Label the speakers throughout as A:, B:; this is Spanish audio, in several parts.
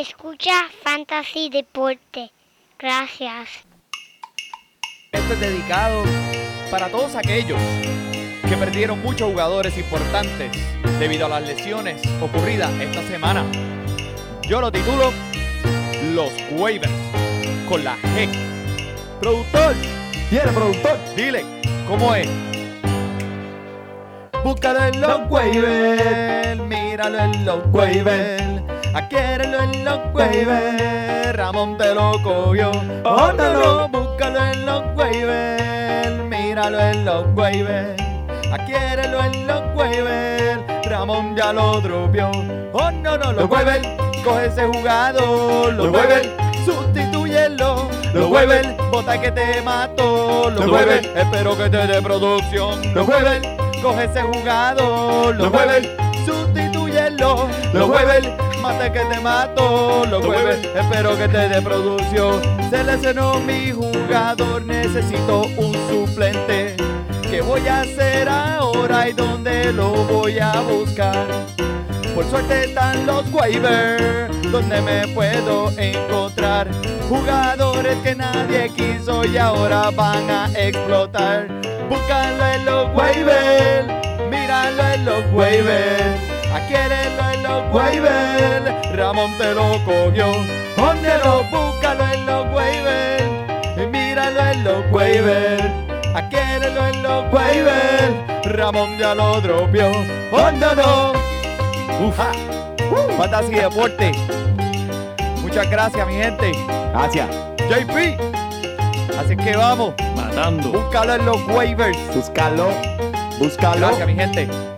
A: Escucha Fantasy Deporte. Gracias.
B: Esto es dedicado para todos aquellos que perdieron muchos jugadores importantes debido a las lesiones ocurridas esta semana. Yo lo titulo Los Waivers con la G. Productor,
C: Tiene productor.
B: dile, ¿cómo es? Búscalo en los waivers, míralo en los waivers, adquiérelo en los waivers, Ramón te lo cogió. Oh no, no, búscalo en los waivers, míralo en los waivers, adquiérelo en los waivers, Ramón ya lo dropeó. Oh no, no, los waivers, coge ese jugador, los waivers, sustitúyelo. Los waivers, bota que te mató. Los waivers, espero que te dé producción. Los waivers, coge ese jugador. Los waivers, sustitúyelo. Los waivers, mate que te mató. Los waivers, espero que te dé producción. Se lesionó mi jugador, necesito un suplente. ¿Qué voy a hacer ahora y dónde lo voy a buscar? Por suerte están los waivers, donde me puedo encontrar jugadores que nadie quiso y ahora van a explotar. Búscalo en los waivers, míralo en los waivers, adquiérelo en los waivers. Ramón te lo cogió, ¿dónde lo búscalo en los waivers? Míralo en los waivers, adquiérelo en los waivers. Ramón ya lo dropeó, ¿dónde no? Ufa. Fantasy Deporte. Muchas gracias, mi gente.
C: Gracias.
B: JP. Así que vamos.
D: Matando.
B: Búscalo en los waivers.
C: Búscalo. Búscalo.
B: Gracias, mi gente.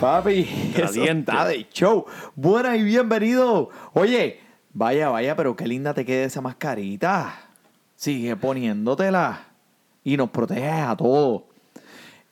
C: Papi, eso está de show. Buena y bienvenido. Oye, vaya, vaya, pero qué linda te queda esa mascarita. Sigue poniéndotela y nos proteges a todos.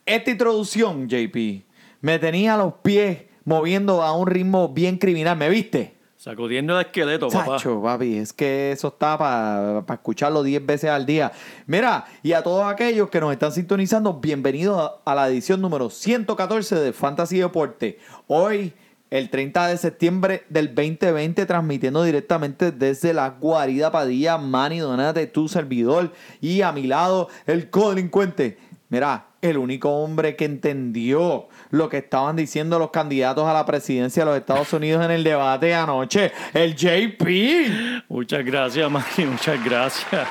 C: Esta introducción, JP, me tenía los pies moviendo a un ritmo bien criminal. ¿Me viste?
D: Sacudiendo el esqueleto, papá.
C: Chacho, papi, es que eso está para escucharlo 10 veces al día. Mira, y a todos aquellos que nos están sintonizando, bienvenidos a la edición número 114 de Fantasy Deporte. Hoy, el 30 de septiembre del 2020, transmitiendo directamente desde la guarida Padilla, Manny Donate, tu servidor, y a mi lado, el codelincuente. Mira, el único hombre que entendió lo que estaban diciendo los candidatos a la presidencia de los Estados Unidos en el debate de anoche, el JP.
D: Muchas gracias, Maki, muchas gracias.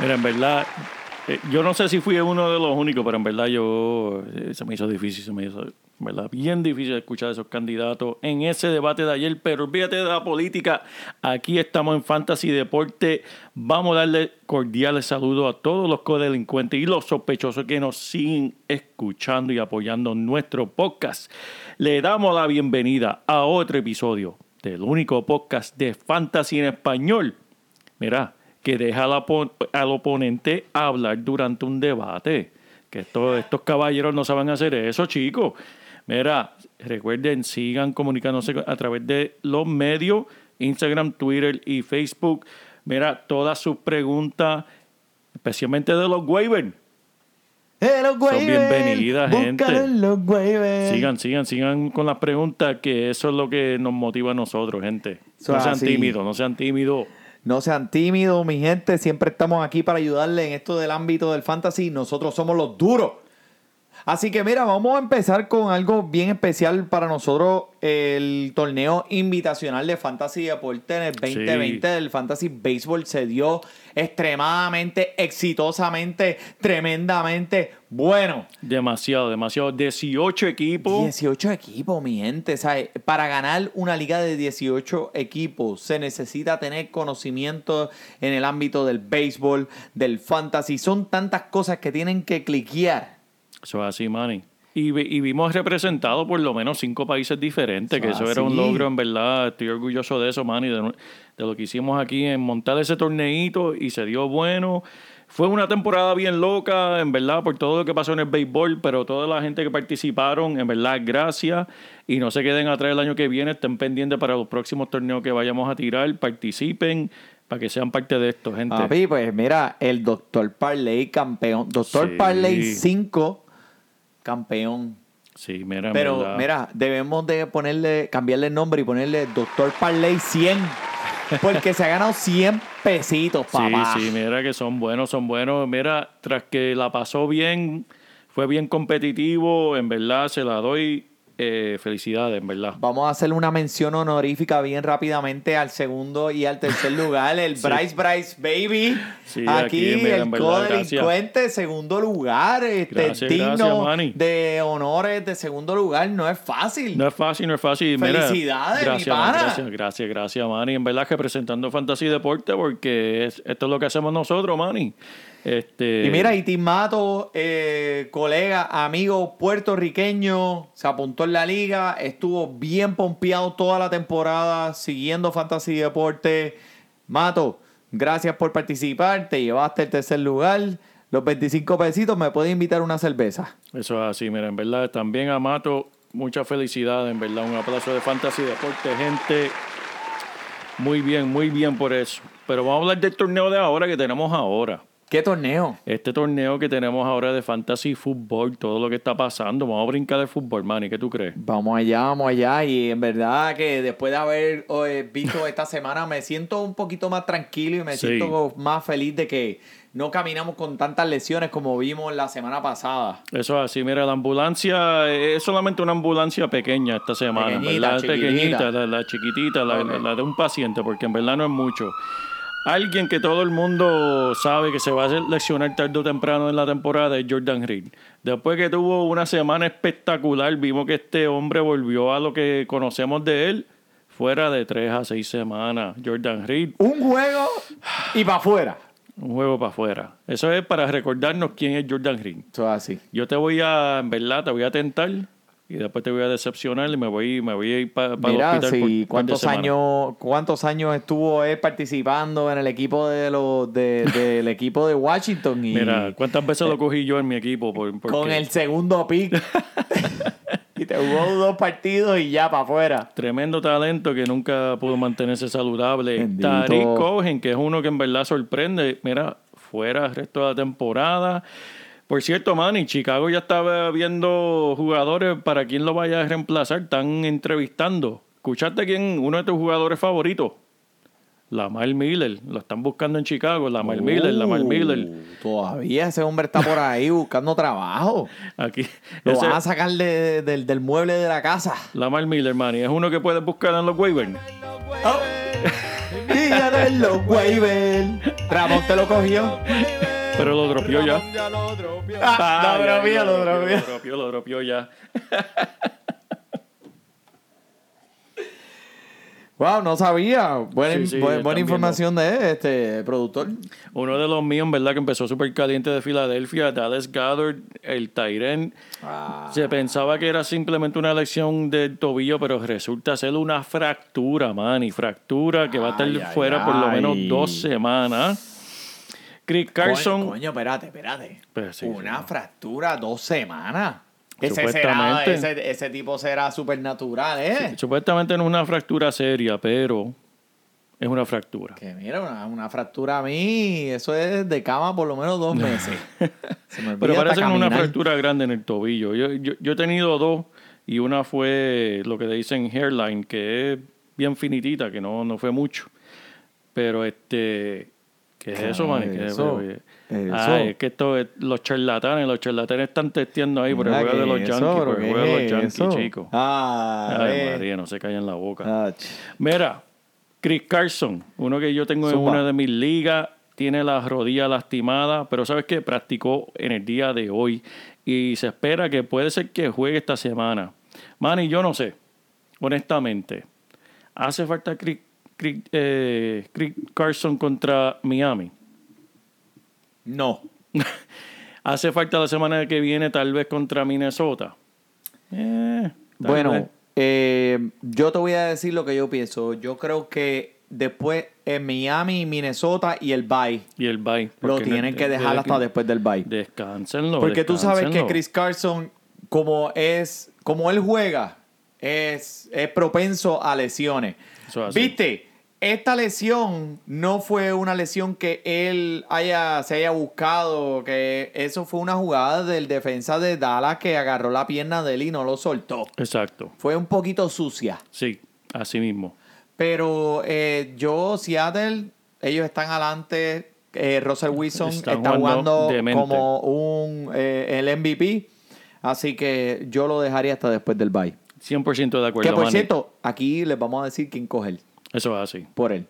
D: Mira, en verdad, eh, yo no sé si fui uno de los únicos, pero en verdad yo, eh, se me hizo difícil, se me hizo, verdad, bien difícil escuchar a esos candidatos en ese debate de ayer, pero olvídate de la política, aquí estamos en Fantasy Deporte, vamos a darle cordiales saludos a todos los codelincuentes y los sospechosos que nos siguen escuchando y apoyando nuestro podcast. Le damos la bienvenida a otro episodio del único podcast de Fantasy en español. Mira, que deja al, opon- al oponente hablar durante un debate. Que esto- estos caballeros no saben hacer eso, chicos. Mira, recuerden, sigan comunicándose a través de los medios, Instagram, Twitter y Facebook. Mira, todas sus preguntas, especialmente de los waivers.
C: Waivers.
D: bienvenidas,
C: Búscalo
D: gente. Sigan, sigan, sigan con las preguntas, que eso es lo que nos motiva a nosotros, gente. No sean
C: así.
D: tímidos, no sean tímidos.
C: No sean tímidos, mi gente. Siempre estamos aquí para ayudarle en esto del ámbito del fantasy. Nosotros somos los duros. Así que mira, vamos a empezar con algo bien especial para nosotros, el torneo invitacional de Fantasy Deporte en el 2020 El Fantasy Baseball se dio extremadamente, exitosamente, tremendamente bueno.
D: Demasiado, demasiado. 18 equipos.
C: 18 equipos, mi gente. ¿sabes? Para ganar una liga de 18 equipos se necesita tener conocimiento en el ámbito del béisbol, del fantasy. Son tantas cosas que tienen que cliquear.
D: Eso es así, Manny. Y, vi- y vimos representado por lo menos cinco países diferentes, que
C: Eso
D: eso era un logro, en verdad. Estoy orgulloso de eso, Manny, de, de lo que hicimos aquí en montar ese torneito y se dio bueno. Fue una temporada bien loca, en verdad, por todo lo que pasó en el béisbol, pero toda la gente que participaron, en verdad, gracias. Y no se queden atrás el año que viene, estén pendientes para los próximos torneos que vayamos a tirar, participen, para que sean parte de esto, gente.
C: Papi, pues mira, el Doctor Parley campeón. Doctor
D: Sí.
C: Parley 5 campeón.
D: Sí, mira,
C: Pero
D: verdad.
C: mira, debemos de ponerle, cambiarle el nombre y ponerle Doctor Parley 100. Porque se ha ganado 100 pesitos, papá.
D: Sí, sí, mira que son buenos, son buenos. Mira, tras que la pasó bien, fue bien competitivo, en verdad se la doy eh, felicidades, en verdad.
C: Vamos a hacerle una mención honorífica bien rápidamente al segundo y al tercer lugar, el Bryce Bryce Baby.
D: Sí,
C: aquí,
D: aquí,
C: el codelincuente, segundo lugar, este,
D: Gracias,
C: digno
D: gracias,
C: de honores de segundo lugar. No es fácil.
D: No es fácil, no es fácil. Mira,
C: Felicidades, mi
D: gracias,
C: pana.
D: Gracias, gracias, gracias, Manny. En verdad, representando Fantasy Deporte, porque es- esto es lo que hacemos nosotros, Manny. Este,
C: Y mira, Itin Mato, eh, colega, amigo puertorriqueño, se apuntó en la liga, estuvo bien pompeado toda la temporada siguiendo Fantasy Deporte. Mato, gracias por participar, te llevaste el tercer lugar. Los 25 pesitos, me puedes invitar una cerveza.
D: Eso es así, mira, en verdad, también a Mato, mucha felicidad, en verdad, un aplauso de Fantasy Deporte, gente. Muy bien, muy bien por eso. Pero vamos a hablar del torneo de ahora que tenemos ahora.
C: ¿Qué torneo?
D: Este torneo que tenemos ahora de Fantasy Fútbol, todo lo que está pasando, vamos a brincar de fútbol, Manny, ¿qué tú crees?
C: Vamos allá, vamos allá. Y en verdad que después de haber eh, visto esta semana, me siento un poquito más tranquilo y me
D: Sí.
C: siento más feliz de que no caminamos con tantas lesiones como vimos la semana pasada.
D: Eso es así, mira, la ambulancia es solamente una ambulancia pequeña esta semana,
C: Pequeñita,
D: ¿verdad?
C: chiquitita.
D: Pequeñita, la, la chiquitita, la,
C: Ok.
D: la- la de un paciente, porque en verdad no es mucho. Alguien que todo el mundo sabe que se va a seleccionar tarde o temprano en la temporada es Jordan Reed. Después que tuvo una semana espectacular, vimos que este hombre volvió a lo que conocemos de él fuera de tres a seis semanas. Jordan Reed,
C: Un juego y para afuera.
D: un juego para afuera. Eso es para recordarnos quién es Jordan Reed.
C: Eso es así.
D: Yo te voy a, en verdad, te voy a tentar y después te voy a decepcionar y me voy, me voy a ir para el
C: Mira,
D: hospital. por
C: cuántos años, cuántos años estuvo él participando en el equipo de los de- del equipo de Washington y
D: Mira, ¿cuántas veces lo cogí yo en mi equipo? Por,
C: con el segundo pick y te jugó dos partidos y ya para afuera.
D: Tremendo talento que nunca pudo mantenerse saludable.
C: Bendito.
D: Tariq Cohen, que es uno que en verdad sorprende. Mira, fuera el resto de la temporada. Por cierto, Manny, Chicago ya estaba viendo jugadores para quién lo vaya a reemplazar. Están entrevistando. ¿Escuchaste quién? Uno de tus jugadores favoritos. Lamar Miller. Lo están buscando en Chicago. Lamar Miller, Lamar Miller.
C: Uh, Todavía ese hombre está por ahí buscando trabajo.
D: Aquí.
C: Lo
D: Ese-
C: van a sacar de- del- del mueble de la casa.
D: Lamar Miller, Manny. Es uno que puedes buscar en los waivers.
C: Día de los waivers. Ramón te lo cogió.
D: Pero lo dropió ya.
B: Lo dropió.
C: Ah, lo dropió, lo dropió.
D: Lo dropió, lo dropió ya.
C: Wow, no sabía. Buena,
D: Sí, sí,
C: bu-
D: están
C: buena información de este productor.
D: Uno de los míos, en verdad, que empezó súper caliente de Filadelfia, Dallas Goddard, el Tyren.
C: Ah.
D: Se pensaba que era simplemente una lesión del tobillo, pero resulta ser una fractura, man. Y fractura que va a estar
C: Ay, ay,
D: fuera por lo menos dos semanas. Chris Carson.
C: Coño, coño, espérate, espérate.
D: Pero sí,
C: Una
D: sí.
C: fractura dos semanas. Ese, será, ese, ese tipo será supernatural, ¿eh?
D: Supuestamente no es una fractura seria, pero es una fractura.
C: Que mira, una, una fractura a mí, eso es de cama por lo menos dos meses. Se me olvida
D: Pero parece una
C: caminar.
D: fractura grande en el tobillo. Yo, yo, yo he tenido dos y una fue lo que le dicen hairline, que es bien finitita, que no, no fue mucho. Pero este, ¿qué es eso, man? ¿Qué es
C: eso?
D: Eso?
C: Eso.
D: Ah, es que esto es los charlatanes, los charlatanes están testeando ahí por el juego de
C: ¿qué
D: los
C: es
D: Yankees,
C: eso,
D: por el juego de
C: ¿Qué
D: los
C: es
D: Yankees,
C: eso?
D: chicos.
C: Ah,
D: Ay. María, no se callen la boca.
C: Ah,
D: Mira, Chris Carson, uno que yo tengo en una de mis ligas, tiene la rodilla lastimada, pero ¿sabes qué? Practicó en el día de hoy y se espera que puede ser que juegue esta semana. Manny, yo no sé, honestamente. ¿Hace falta Chris, Chris- eh, Chris Carson contra Miami?
C: No.
D: ¿Hace falta la semana que viene tal vez contra Minnesota? Eh.
C: Bueno, eh, yo te voy a decir lo que yo pienso. Yo creo que después en Miami, Minnesota y el bye
D: y el bye.
C: lo tienen
D: no-
C: que dejar
D: de-
C: hasta después del bye.
D: Descánsenlo.
C: Porque tú sabes que. Chris Carson, como es, como él juega, es, es propenso a lesiones.
D: Eso.
C: ¿Viste? esta lesión no fue una lesión que él haya, se haya buscado, que eso fue una jugada del defensa de Dallas que agarró la pierna de él y no lo soltó.
D: Exacto.
C: Fue un poquito sucia.
D: Sí, así mismo.
C: Pero eh, yo, Seattle, ellos están adelante. Eh, Russell Wilson
D: Están
C: está
D: jugando
C: como un eh, el MVP. Así que yo lo dejaría hasta después del bye.
D: 100% de acuerdo,
C: que por
D: Manny.
C: cierto, aquí les vamos a decir quién coge él,
D: Eso es así.
C: por él.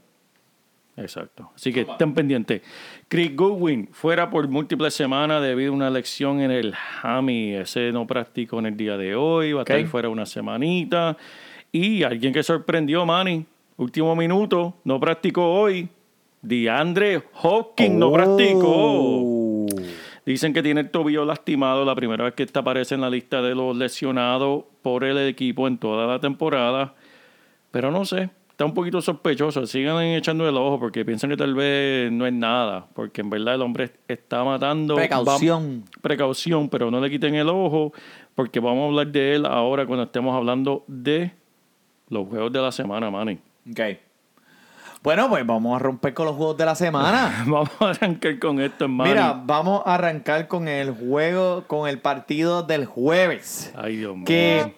D: Exacto. Así que estén pendientes. Chris Goodwin fuera por múltiples semanas debido a una lesión en el hammy. Ese no practicó en el día de hoy. Va a
C: Ok.
D: estar fuera una semanita. Y alguien que sorprendió, Manny. Último minuto. No practicó hoy. DeAndre Hopkins no practicó. Dicen que tiene el tobillo lastimado. La primera vez que esta aparece en la lista de los lesionados por el equipo en toda la temporada. Pero no sé, está un poquito sospechoso. Sigan echando el ojo porque piensan que tal vez no es nada. Porque en verdad el hombre está matando.
C: Precaución.
D: Va- precaución, pero no le quiten el ojo. Porque vamos a hablar de él ahora cuando estemos hablando de los juegos de la semana, Manny.
C: Ok. Bueno, pues vamos a romper con los juegos de la semana.
D: Vamos a arrancar con esto, Manny.
C: Mira, vamos a arrancar con el juego, con el partido del jueves.
D: Ay, Dios mío.
C: Que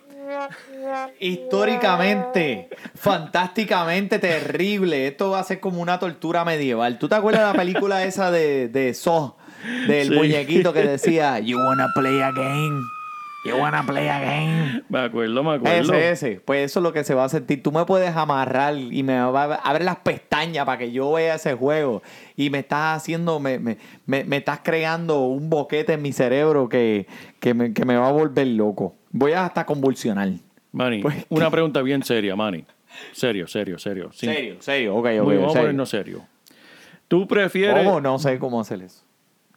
C: históricamente, fantásticamente terrible. Esto va a ser como una tortura medieval. ¿Tú te acuerdas de la película esa de, de Saw? Del
D: Sí.
C: muñequito que decía, You wanna play a game. You wanna play a game.
D: Me acuerdo, me acuerdo.
C: Ese, ese. Pues eso es lo que se va a sentir. Tú me puedes amarrar y me va a abrir las pestañas para que yo vea ese juego. Y me estás haciendo, me, me, me, me estás creando un boquete en mi cerebro que, que, me, que me va a volver loco. Voy a hasta convulsionar.
D: Manny,
C: Pues,
D: una pregunta bien seria, Manny. Serio, serio, serio. Sí.
C: Serio, serio. Ok, ok.
D: Muy, vamos a
C: serio.
D: ponernos serio. ¿Tú prefieres,
C: ¿Cómo? No sé cómo hacer eso.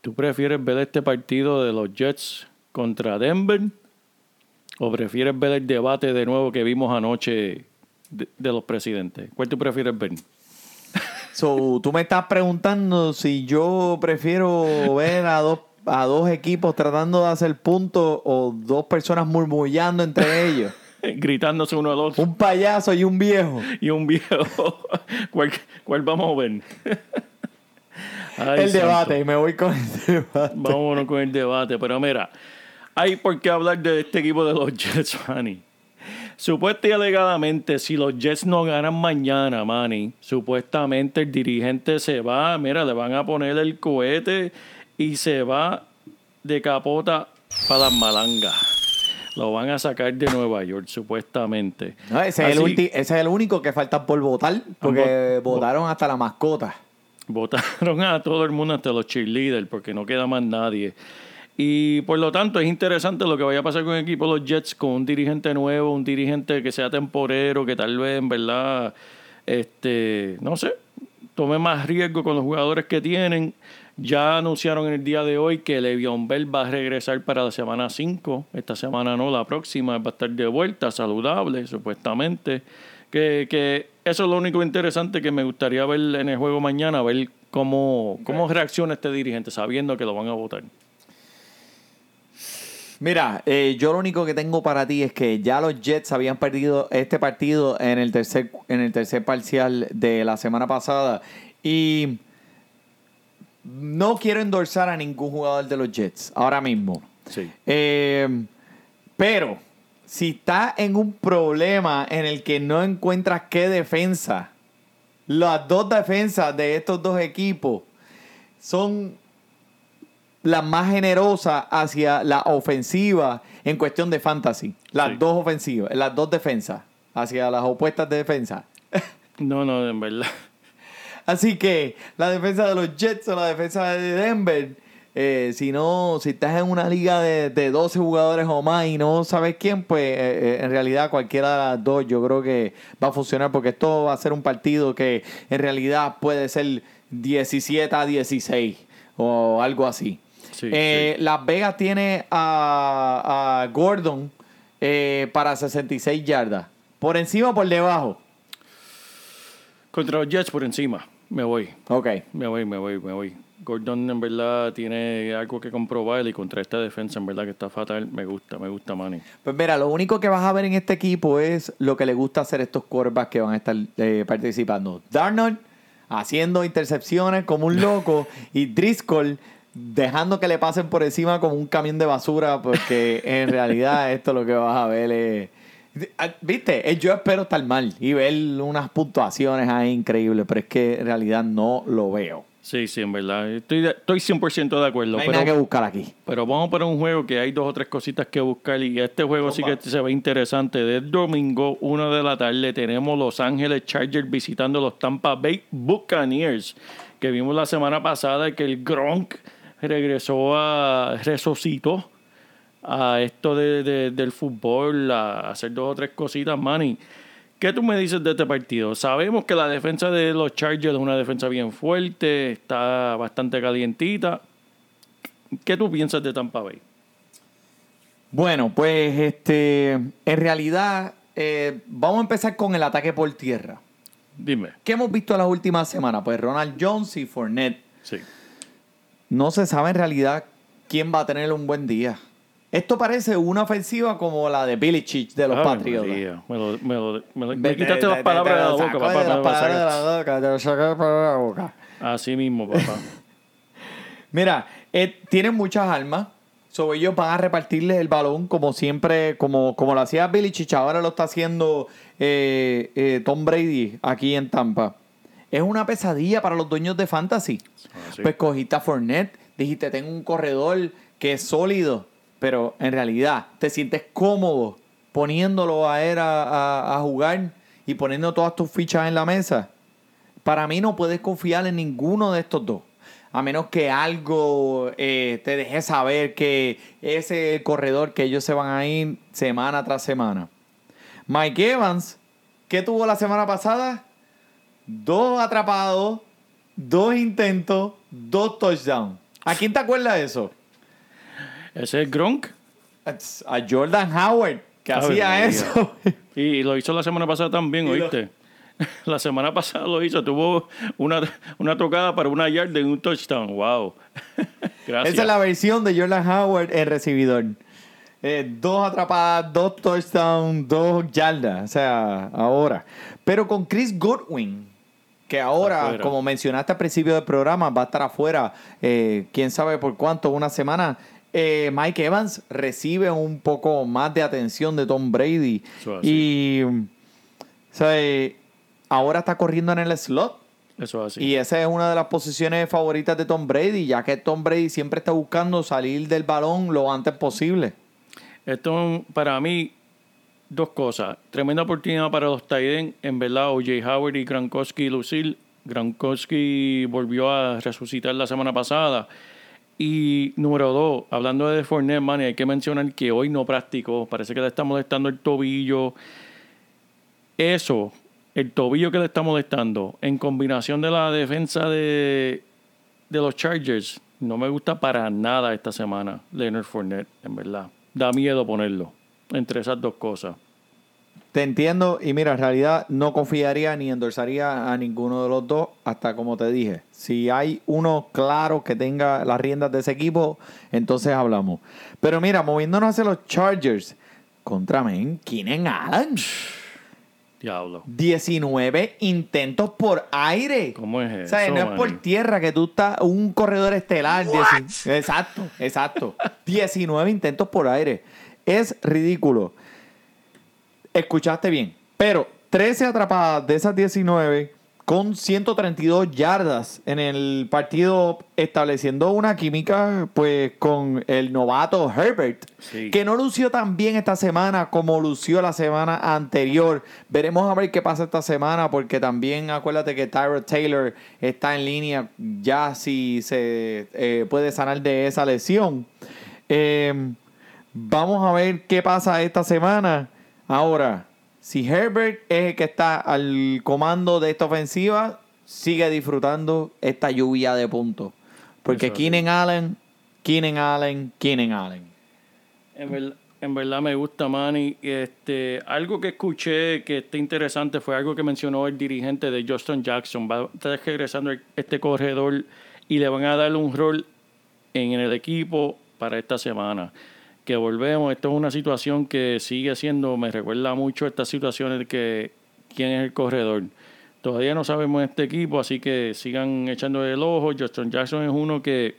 D: ¿Tú prefieres ver este partido de los Jets contra Denver? ¿O prefieres ver el debate de nuevo que vimos anoche de, de los presidentes? ¿Cuál tú prefieres ver?
C: So, tú me estás preguntando si yo prefiero ver a dos, a dos equipos tratando de hacer puntos o dos personas murmullando entre ellos.
D: Gritándose uno al otro
C: Un payaso y un viejo.
D: y un viejo. ¿Cuál, cuál vamos a ver? Ay,
C: el
D: santo.
C: debate, y me voy con el debate.
D: Vámonos con el debate. Pero mira, hay por qué hablar de este equipo de los Jets, Manny. Supuesta y alegadamente, si los Jets no ganan mañana, Manny, supuestamente el dirigente se va, mira, le van a poner el cohete y se va de capota para las malangas. Lo van a sacar de Nueva York, supuestamente.
C: No, ese, es el
D: Así-
C: ulti- ese es el único que falta por votar, porque
D: Vot-
C: votaron hasta la mascota.
D: Votaron a todo el mundo, hasta los cheerleaders, porque no queda más nadie. Y por lo tanto es interesante lo que vaya a pasar con el equipo de los Jets, con un dirigente nuevo, un dirigente que sea temporero, que tal vez en verdad, este, no sé, tome más riesgo con los jugadores que tienen. Ya anunciaron en el día de hoy que Le'Veon Bell va a regresar para la semana 5. Esta semana no, la próxima va a estar de vuelta, saludable, supuestamente. Que, que eso es lo único interesante que me gustaría ver en el juego mañana, ver cómo, cómo reacciona este dirigente, sabiendo que lo van a votar.
C: Mira, eh, yo lo único que tengo para ti es que ya los Jets habían perdido este partido en el tercer, en el tercer parcial de la semana pasada. Y no quiero endorsar a ningún jugador de los Jets ahora mismo.
D: Sí.
C: Eh, pero si está en un problema en el que no encuentras qué defensa, las dos defensas de estos dos equipos son las más generosas hacia la ofensiva en cuestión de fantasy. Las
D: Sí.
C: dos ofensivas, las dos defensas hacia las opuestas de defensa.
D: No, no, en verdad.
C: Así que la defensa de los Jets o la defensa de Denver, eh, si no, si estás en una liga de, de 12 jugadores o más y no sabes quién, pues eh, eh, en realidad cualquiera de las dos yo creo que va a funcionar porque esto va a ser un partido que en realidad puede ser 17 a 16 o algo así.
D: Sí,
C: Eh, Las Vegas tiene a, a Gordon eh, para 66 yardas. ¿Por encima o por debajo?
D: Contra los Jets por encima. Me voy.
C: Ok.
D: Me voy, me voy, me voy. Gordon en verdad tiene algo que comprobar y contra esta defensa en verdad que está fatal. Me gusta, me gusta Manny.
C: Pues mira, lo único que vas a ver en este equipo es lo que le gusta hacer estos quarterbacks que van a estar eh, participando. Darnold haciendo intercepciones como un loco y Driscoll dejando que le pasen por encima como un camión de basura porque en realidad esto lo que vas a ver es... Ah, Viste, Eh, yo espero estar mal y ver unas puntuaciones ahí increíbles, pero es que en realidad no lo veo.
D: Sí, sí, en verdad. Estoy, de- estoy 100% de acuerdo.
C: No hay
D: pero,
C: nada que buscar aquí.
D: pero vamos para un juego que hay dos o tres cositas que buscar y este juego sí que se ve interesante. De domingo, 1 de la tarde, tenemos Los Ángeles Chargers visitando los Tampa Bay Buccaneers, que vimos la semana pasada que el Gronk regresó a resucitó a esto de, de- del fútbol, a hacer dos o tres cositas, Manny. ¿Qué tú me dices de este partido? Sabemos que la defensa de los Chargers es una defensa bien fuerte, está bastante calientita. ¿Qué tú piensas de Tampa Bay?
C: Bueno, pues este, en realidad eh, vamos a empezar con el ataque por tierra.
D: Dime.
C: ¿Qué hemos visto las últimas semanas? Pues Ronald Jones y Fournette.
D: Sí.
C: No se sabe en realidad quién va a tener un buen día. Esto parece una ofensiva como la de Billy Chich de los
D: Ave
C: Patriotas.
D: Me, lo- me lo- me lo- me
C: Ve-
D: quitaste
C: te-
D: las palabras de la boca, papá.
C: las palabras de
D: sacar.
C: la boca, te lo saco de la boca.
D: Así mismo, papá.
C: Mira, eh, tienen muchas armas. Sobre ellos van a repartirles el balón como siempre, como, como lo hacía Billy Chich, ahora lo está haciendo eh, eh, Tom Brady aquí en Tampa. Es una pesadilla para los dueños de fantasy.
D: Ah, sí.
C: Pues cogiste a Fournette, dijiste, tengo un corredor que es sólido, pero en realidad te sientes cómodo poniéndolo a él a, a- a jugar y poniendo todas tus fichas en la mesa. Para mí no puedes confiar en ninguno de estos dos. A menos que algo eh, te deje saber que ese es el corredor que ellos se van a ir semana tras semana. Mike Evans, ¿qué tuvo la semana pasada? Dos atrapados, dos intentos, dos touchdowns. ¿A quién te acuerdas de eso?
D: Ese es Gronk.
C: A Jordan Howard, que hacía eso.
D: Y lo hizo la semana pasada también,
C: lo-
D: ¿oíste? La semana pasada lo hizo. Tuvo una, una tocada para una yarda y un touchdown. Wow. Gracias.
C: Esa es la versión de Jordan Howard en recibidor. Eh, dos atrapadas, dos touchdowns, dos yardas. O sea, ahora. Pero con Chris Goodwin, que ahora,
D: Afuera.
C: como mencionaste al principio del programa, va a estar afuera, eh, quién sabe por cuánto, una semana. eh, Mike Evans recibe un poco más de atención de Tom Brady.
D: Eso.
C: Y sea, eh, ahora está corriendo en el slot.
D: Eso es así.
C: Y esa es una de las posiciones favoritas de Tom Brady, ya que Tom Brady siempre está buscando salir del balón lo antes posible.
D: Esto para mí, dos cosas. Tremenda oportunidad para los Tiden. En verdad, O.J. Howard y Gronkowski Lucille. Gronkowski volvió a resucitar la semana pasada. Y número dos, hablando de Fournette, man, hay que mencionar que hoy no practicó. Parece que le está molestando el tobillo. Eso, el tobillo que le está molestando, en combinación de la defensa de, de los Chargers, no me gusta para nada esta semana, Leonard Fournette, en verdad. Da miedo ponerlo entre esas dos cosas.
C: Te entiendo y mira, en realidad no confiaría ni endorsaría a ninguno de los dos hasta como te dije. Si hay uno claro que tenga las riendas de ese equipo, entonces hablamos. Pero mira, moviéndonos hacia los Chargers, contra men, Keenan Allen,
D: Diablo.
C: 19 intentos por aire.
D: ¿Cómo es
C: O
D: eso?
C: sea, no es por tierra que tú estás un corredor estelar. Exacto, exacto. 19 intentos por aire. Es ridículo. Escuchaste bien. Pero 13 atrapadas de esas 19 con 132 yardas en el partido estableciendo una química pues con el novato Herbert
D: Sí.
C: que no lució tan bien esta semana como lució la semana anterior. Veremos a ver qué pasa esta semana porque también acuérdate que Tyrod Taylor está en línea ya si se eh, puede sanar de esa lesión. Eh, vamos a ver qué pasa esta semana. Ahora, si Herbert es el que está al comando de esta ofensiva, sigue disfrutando esta lluvia de puntos. Porque
D: Eso sí.
C: Keenan Allen, Keenan Allen, Keenan Allen.
D: En, ver- en verdad me gusta, Manny. Este, algo que escuché que está interesante fue algo que mencionó el dirigente de Justin Jackson. Va a estar regresando este corredor y le van a dar un rol en el equipo para esta semana. Que volvemos, esto es una situación que sigue siendo, me recuerda mucho a estas situaciones de que quién es el corredor. Todavía no sabemos este equipo, así que sigan echando el ojo. Justin Jackson es uno que,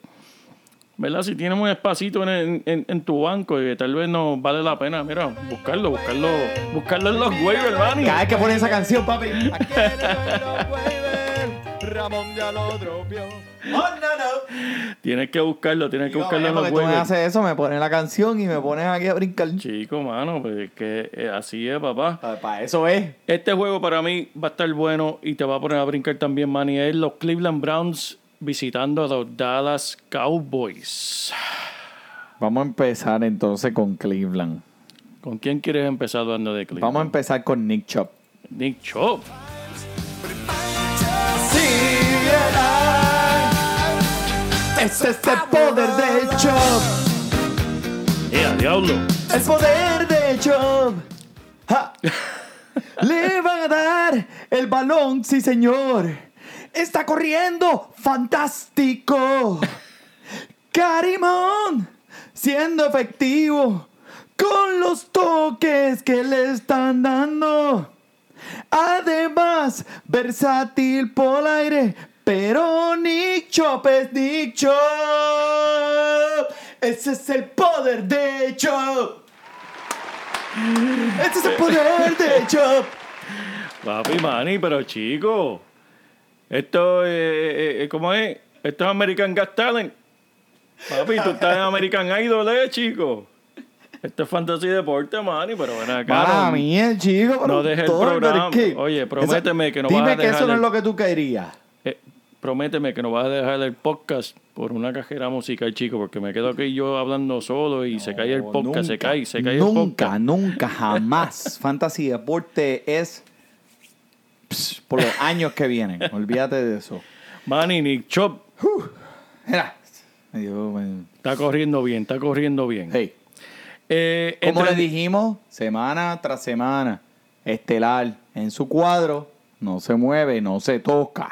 D: ¿verdad? Si tienes un espacito en, en, en tu banco, que tal vez no vale la pena, mira, buscarlo, buscarlo, buscarlo en los waivers, Manny.
C: Cada vez que ponen esa canción, papi.
B: Ramón ya lo dropió.
C: Oh, no, no.
D: Tienes que buscarlo, tienes que
C: Digo,
D: buscarlo en los
C: tú me haces eso, me pones la canción y me pones aquí a brincar.
D: Chico, mano, pues es que eh, así es, papá.
C: Para eso es.
D: Este juego para mí va a estar bueno y te va a poner a brincar también, Manny. Es los Cleveland Browns visitando a los Dallas Cowboys.
C: Vamos a empezar entonces con Cleveland.
D: ¿Con quién quieres empezar hablando de Cleveland?
C: Vamos a empezar con Nick Chop.
D: Nick Chop.
C: Ese es el poder de Chop.
D: ¡Eh, diablo!
C: El poder de Chop. Ja. Le van a dar el balón, sí señor. Está corriendo fantástico. Carimón, siendo efectivo con los toques que le están dando. Además, versátil por el aire, pero Nick Chop es Nick Chop. Ese es el poder de Chop. Ese es el poder de Chop.
D: Papi, Manny, pero chico. Esto, eh, eh, eh, ¿cómo es? Esto es American Got Talent. Papi, tú estás en American Idol, eh, chico. Esto es fantasy deporte, Manny, pero ven acá.
C: Para
D: no-
C: mí, el chico, pero
D: no dejes el programa.
C: es que-
D: Oye, prométeme que no
C: Dime
D: vas a
C: que eso no es lo que tú querías.
D: Prométeme que no vas a dejar el podcast por una cajera musical, chico, porque me quedo aquí yo hablando solo y se cae el podcast, se
C: Nunca,
D: cae, se cae el
C: Nunca,
D: podcast.
C: nunca, jamás. Fantasy Deporte es pss, por los años que vienen. Olvídate de eso.
D: Manny, Nick Chop
C: Mira.
D: Está corriendo bien, está corriendo bien.
C: Hey,
D: Eh,
C: como
D: entre-
C: le dijimos, semana tras semana, estelar en su cuadro, no se mueve, no se toca.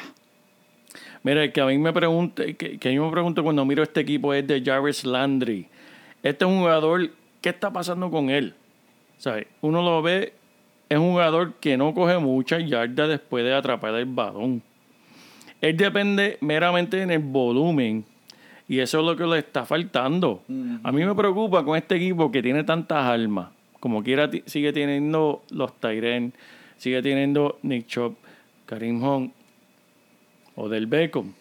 D: Mira, el que a mí me pregunta, que, que yo me pregunto cuando miro este equipo es de Jarvis Landry. Este es un jugador, ¿qué está pasando con él? ¿Sabes? Uno lo ve, es un jugador que no coge muchas yardas después de atrapar el balón. Él depende meramente en el volumen y eso es lo que le está faltando. A mí me preocupa con este equipo que tiene tantas armas. Como quiera, sigue teniendo los Tyren, sigue teniendo Nick Chop, Karim Hunt, o del Beckham.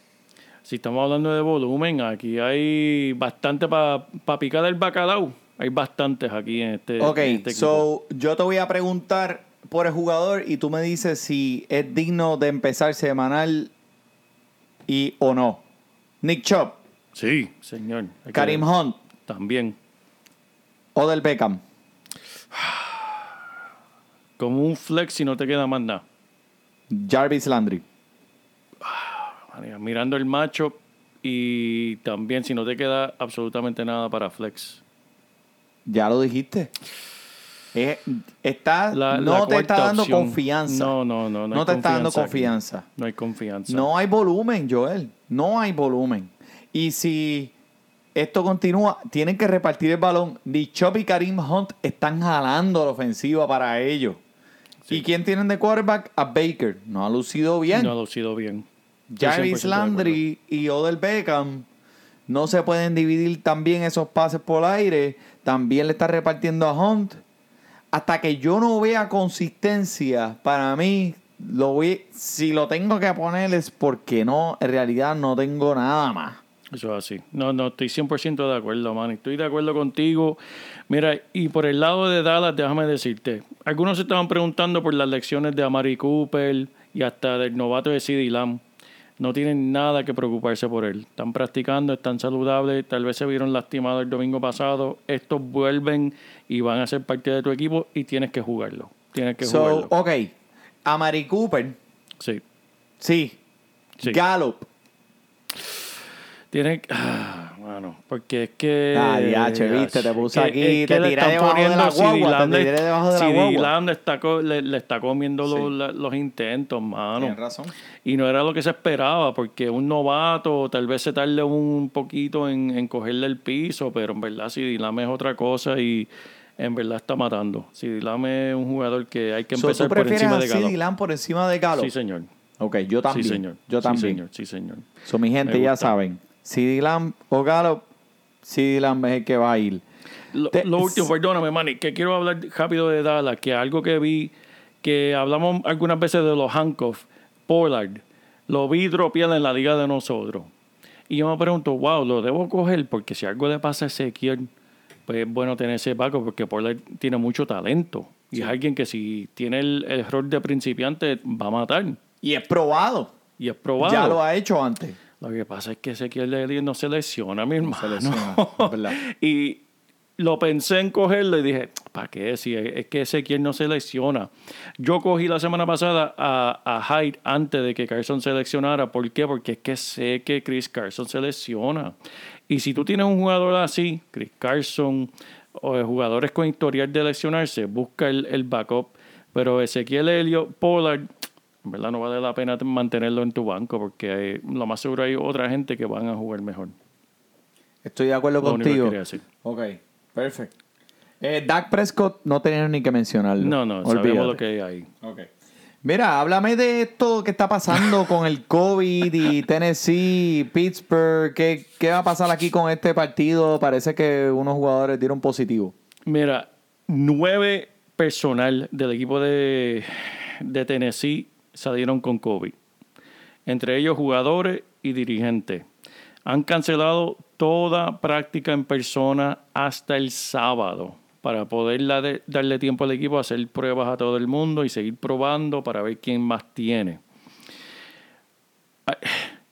D: Si estamos hablando de volumen, aquí hay bastante para picar el bacalao. Hay bastantes aquí en este,
C: Ok,
D: en este
C: so yo te voy a preguntar por el jugador y tú me dices si es digno de empezar semanal y o no. Nick Chop,
D: Sí, señor.
C: Karim Hunt,
D: También.
C: Odell Beckham.
D: Como un flex si no te queda más nada.
C: Jarvis Landry.
D: Mirando el macho y también si no te queda absolutamente nada para flex.
C: Ya lo dijiste. Es- está,
D: La-
C: no
D: la
C: te está dando
D: opción.
C: confianza.
D: No, no, no. No,
C: No te está dando
D: confianza aquí. No hay confianza.
C: No hay volumen, Joel. No hay volumen. Y si esto continúa, tienen que repartir el balón. Nick Chop y Karim Hunt están jalando la ofensiva para ellos. ¿Y quién tienen de quarterback? A Baker. No ha lucido bien.
D: No ha lucido bien.
C: Jarvis
D: 100% de
C: Landry y Odell Beckham no se pueden dividir también esos pases por aire. También le está repartiendo a Hunt. Hasta que yo no vea consistencia, para mí, lo voy, si lo tengo que poner es porque no, en realidad no tengo nada más.
D: Eso es así. No, no, estoy 100% de acuerdo, man. Estoy de acuerdo contigo. Mira, y por el lado de Dallas, déjame decirte. Algunos se estaban preguntando por las lecciones de Amari Cooper y hasta del novato de CD Lamb. No tienen nada que preocuparse por él. Están practicando, están saludables. Tal vez se vieron lastimados el domingo pasado. Estos vuelven y van a ser parte de tu equipo y tienes que jugarlo. Tienes que
C: So,
D: jugarlo.
C: ok, a Mari Cooper,
D: Sí.
C: sí.
D: Sí.
C: Gallup,
D: Tienes. Ah, mano. Porque es que.
C: Ah, diache, viste, te puse aquí,
D: es
C: te
D: le
C: tiré debajo de
D: poniendo-
C: la guagua, te tiré debajo de la guagua.
D: Está, le, le está comiendo
C: Sí.
D: los, la- los intentos, mano.
C: Tienes razón.
D: Y no era lo que se esperaba, porque un novato tal vez se tarde un poquito en, en cogerle el piso, pero en verdad Lamb es otra cosa y en verdad está matando. Lamb es un jugador que hay que empezar
C: ¿Tú
D: por encima
C: a
D: de Galo.
C: CD Lamb por encima de Galo?
D: Sí, señor.
C: Ok, yo también.
D: Sí, señor.
C: Yo
D: Sí,
C: también.
D: señor. Sí, señor.
C: So, mi gente ya saben. CD Lamb o Galo, CD Lamb es el que va a ir.
D: Lo,
C: Te-
D: lo último, perdóname, Manny, que quiero hablar rápido de Dallas, que algo que vi, que hablamos algunas veces de los handcuffs, Pollard, lo vi dropear en la liga de nosotros. Y yo me pregunto, wow, lo debo coger porque si algo le pasa a Ezequiel, pues es bueno tener ese backup porque Pollard tiene mucho talento. Y es alguien que si tiene el, el rol de principiante va a matar.
C: Y es probado.
D: Y es probado.
C: Ya lo ha hecho antes.
D: Lo que pasa es que Ezequiel Elliott no se lesiona, mi hermano.
C: se lesiona, verdad.
D: y lo pensé en cogerlo y dije, ¿para qué? Si es que Ezequiel no se lesiona. Yo cogí la semana pasada a, a Hyde antes de que Carson se lesionara. ¿Por qué? Porque es que sé que Chris Carson se lesiona. Y si tú tienes un jugador así, Chris Carson, o jugadores con historial de lesionarse, busca el, el backup. Pero Ezequiel Elliott, Pollard, verdad no vale la pena mantenerlo en tu banco porque hay- lo más seguro hay otra gente que van a jugar mejor.
C: Estoy de acuerdo
D: Lo único que
C: contigo. Ok, perfecto. Eh, Dak Prescott no tenía ni que mencionarlo.
D: No, no,
C: Olvídate.
D: sabemos lo que hay ahí.
C: Mira, háblame de esto que está pasando con el COVID y Tennessee, Pittsburgh. ¿Qué, ¿Qué va a pasar aquí con este partido? Parece que unos jugadores dieron positivo.
D: Mira, nueve personal del equipo de, de Tennessee salieron con COVID. Entre ellos jugadores y dirigentes. Han cancelado toda práctica en persona hasta el sábado para poder darle, tiempo al equipo a hacer pruebas a todo el mundo y seguir probando para ver quién más tiene. Ah,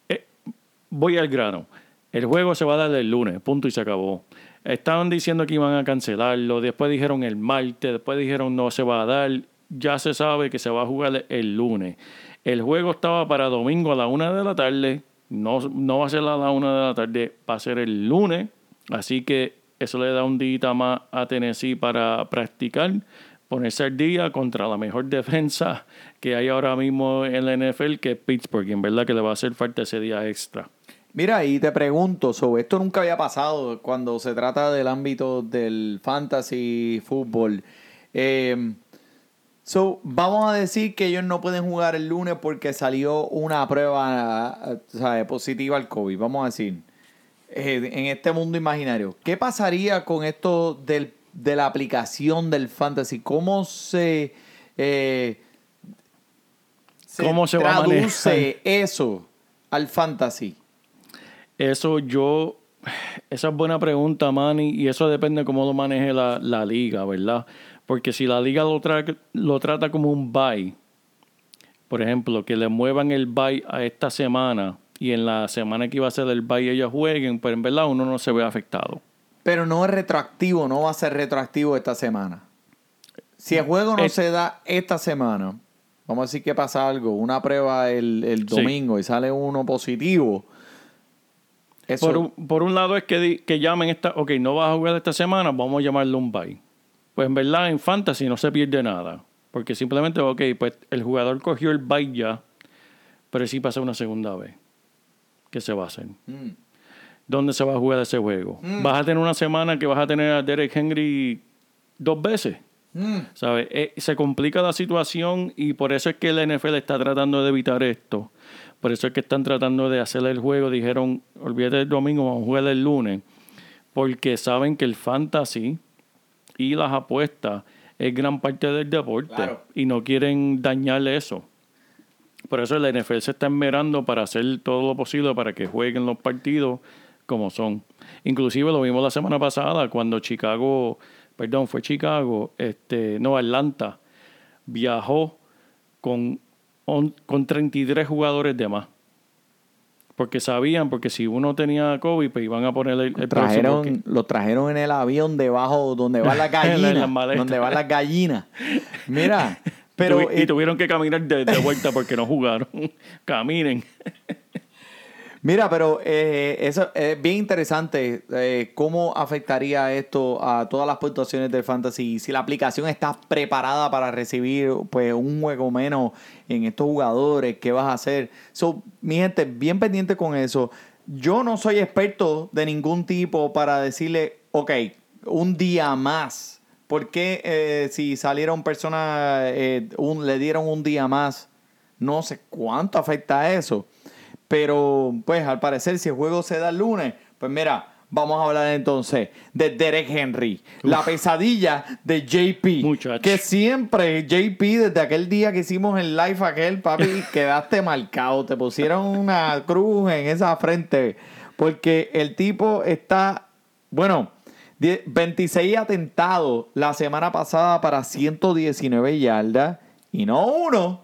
D: eh, Voy al grano. El juego se va a dar el lunes, punto y se acabó. Estaban diciendo que iban a cancelarlo, después dijeron el martes, después dijeron no se va a dar. Ya se sabe que se va a jugar el lunes. El juego estaba para domingo a la una de la tarde. No, no va a ser a la una de la tarde, va a ser el lunes. Así que eso le da un día más a Tennessee para practicar, ponerse al día contra la mejor defensa que hay ahora mismo en la NFL, que es Pittsburgh. Y en verdad que le va a hacer falta ese día extra.
C: Mira, y te pregunto, sobre esto nunca había pasado cuando se trata del ámbito del fantasy fútbol. Eh, so, vamos a decir que ellos no pueden jugar el lunes porque salió una prueba eh, sea, positiva al COVID. Vamos a decir, eh, en este mundo imaginario, ¿qué pasaría con esto del, de la aplicación del fantasy? ¿Cómo se, eh,
D: ¿Cómo se va a
C: traduce eso al fantasy?
D: Eso yo, esa es buena pregunta, Manny, y eso depende cómo lo maneje la, la liga, ¿verdad? Porque si la liga lo, tra- lo trata como un buy, por ejemplo, que le muevan el buy a esta semana y en la semana que iba a ser el buy ellos jueguen, pero en verdad uno no se ve afectado.
C: Pero no es retroactivo, no va a ser retroactivo esta semana. Si el juego no se da esta semana, vamos a decir que pasa algo, una prueba el, el
D: Sí.
C: domingo y sale uno positivo. Eso,
D: Por un, por un lado es que, que llamen esta, ok, no vas a jugar esta semana, vamos a llamarlo un bye. Pues en verdad en fantasy no se pierde nada, porque simplemente, ok, pues el jugador cogió el bye ya, pero sí pasa una segunda vez. ¿Qué se va a hacer?
C: Mm.
D: ¿Dónde se va a jugar ese juego? Vas a tener una semana que vas a tener a Derek Henry dos veces.
C: Mm.
D: ¿Sabes? Eh, se complica la situación y por eso es que el NFL está tratando de evitar esto. Por eso es que están tratando de hacer el juego. Dijeron, olvídate del domingo, vamos a jugar el lunes. Porque saben que el fantasy y las apuestas es gran parte del deporte.
C: Claro.
D: Y no quieren dañarle eso. Por eso el NFL se está enmerando para hacer todo lo posible para que jueguen los partidos como son. Inclusive lo vimos la semana pasada cuando Chicago, perdón, fue Chicago, este, no, Atlanta, viajó con, on- con 33 jugadores de más. Porque sabían, porque si uno tenía COVID, pues iban a poner el, el
C: trajeron, lo trajeron en el avión debajo donde
D: En las
C: gallinas.
D: maletas.
C: donde van las gallinas. Mira, pero
D: Tuvi- y tuvieron que caminar de, de vuelta porque no jugaron. Caminen.
C: Mira, pero eh, eso es bien interesante. eh, ¿Cómo afectaría esto a todas las puntuaciones del fantasy? Si la aplicación está preparada para recibir pues un juego menos en estos jugadores, ¿qué vas a hacer? So, mi gente, bien pendiente con eso. Yo no soy experto de ningún tipo para decirle, ok, un día más. ¿Por qué eh, si salieron personas, eh, le dieron un día más? No sé cuánto afecta eso. Pero, pues, al parecer, si el juego se da el lunes, pues mira, vamos a hablar entonces de Derek Henry. La pesadilla de JP.
D: Muchacho.
C: Que siempre, JP, desde aquel día que hicimos el live aquel, papi, quedaste marcado. Te pusieron una cruz en esa frente. Porque el tipo está, bueno, die- 26 atentados la semana pasada para 119 yardas. Y no uno,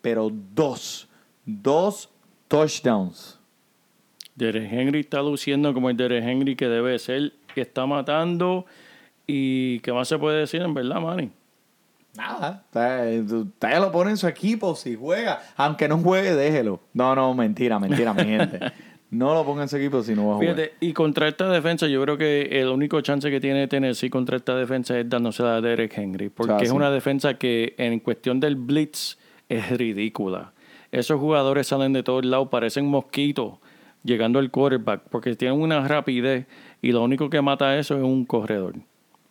C: pero dos. Dos touchdowns.
D: Derek Henry está luciendo como el Derek Henry que debe ser, que está matando. ¿Y qué más se puede decir en verdad, Manny?
C: Nada. Usted, usted lo pone en su equipo si juega. Aunque no juegue, déjelo. No, no, mentira, mentira, mi gente. No lo ponga en su equipo si no va a jugar.
D: Fíjate, y contra esta defensa, yo creo que el único chance que tiene Tennessee contra esta defensa es dándose a Derek Henry, porque es
C: sí.
D: una defensa que en cuestión del blitz es ridícula. Esos jugadores salen de todos lados, parecen mosquitos llegando al quarterback, porque tienen una rapidez y lo único que mata eso es un corredor.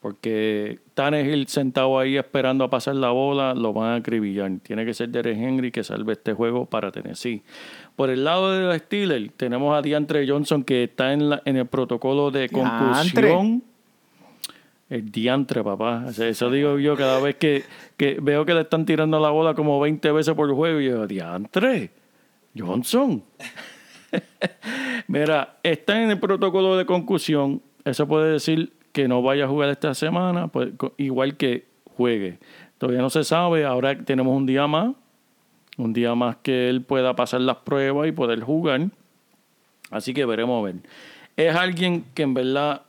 D: Porque Tannehill sentado ahí esperando a pasar la bola, lo van a acribillar. Tiene que ser Derek Henry que salve este juego para Tennessee. Por el lado de los Steelers, tenemos a DeAndre Johnson que está en, la- en el protocolo de concusión. El diantre, papá. O sea, Eso digo yo cada vez que, que veo que le están tirando la bola como 20 veces por juego. Y yo, diantre, Johnson. Mira, está en el protocolo de concusión. Eso puede decir que no vaya a jugar esta semana, pues, igual que juegue. Todavía no se sabe. Ahora tenemos un día más. Un día más que él pueda pasar las pruebas y poder jugar. Así que veremos a ver. Es alguien que en verdad,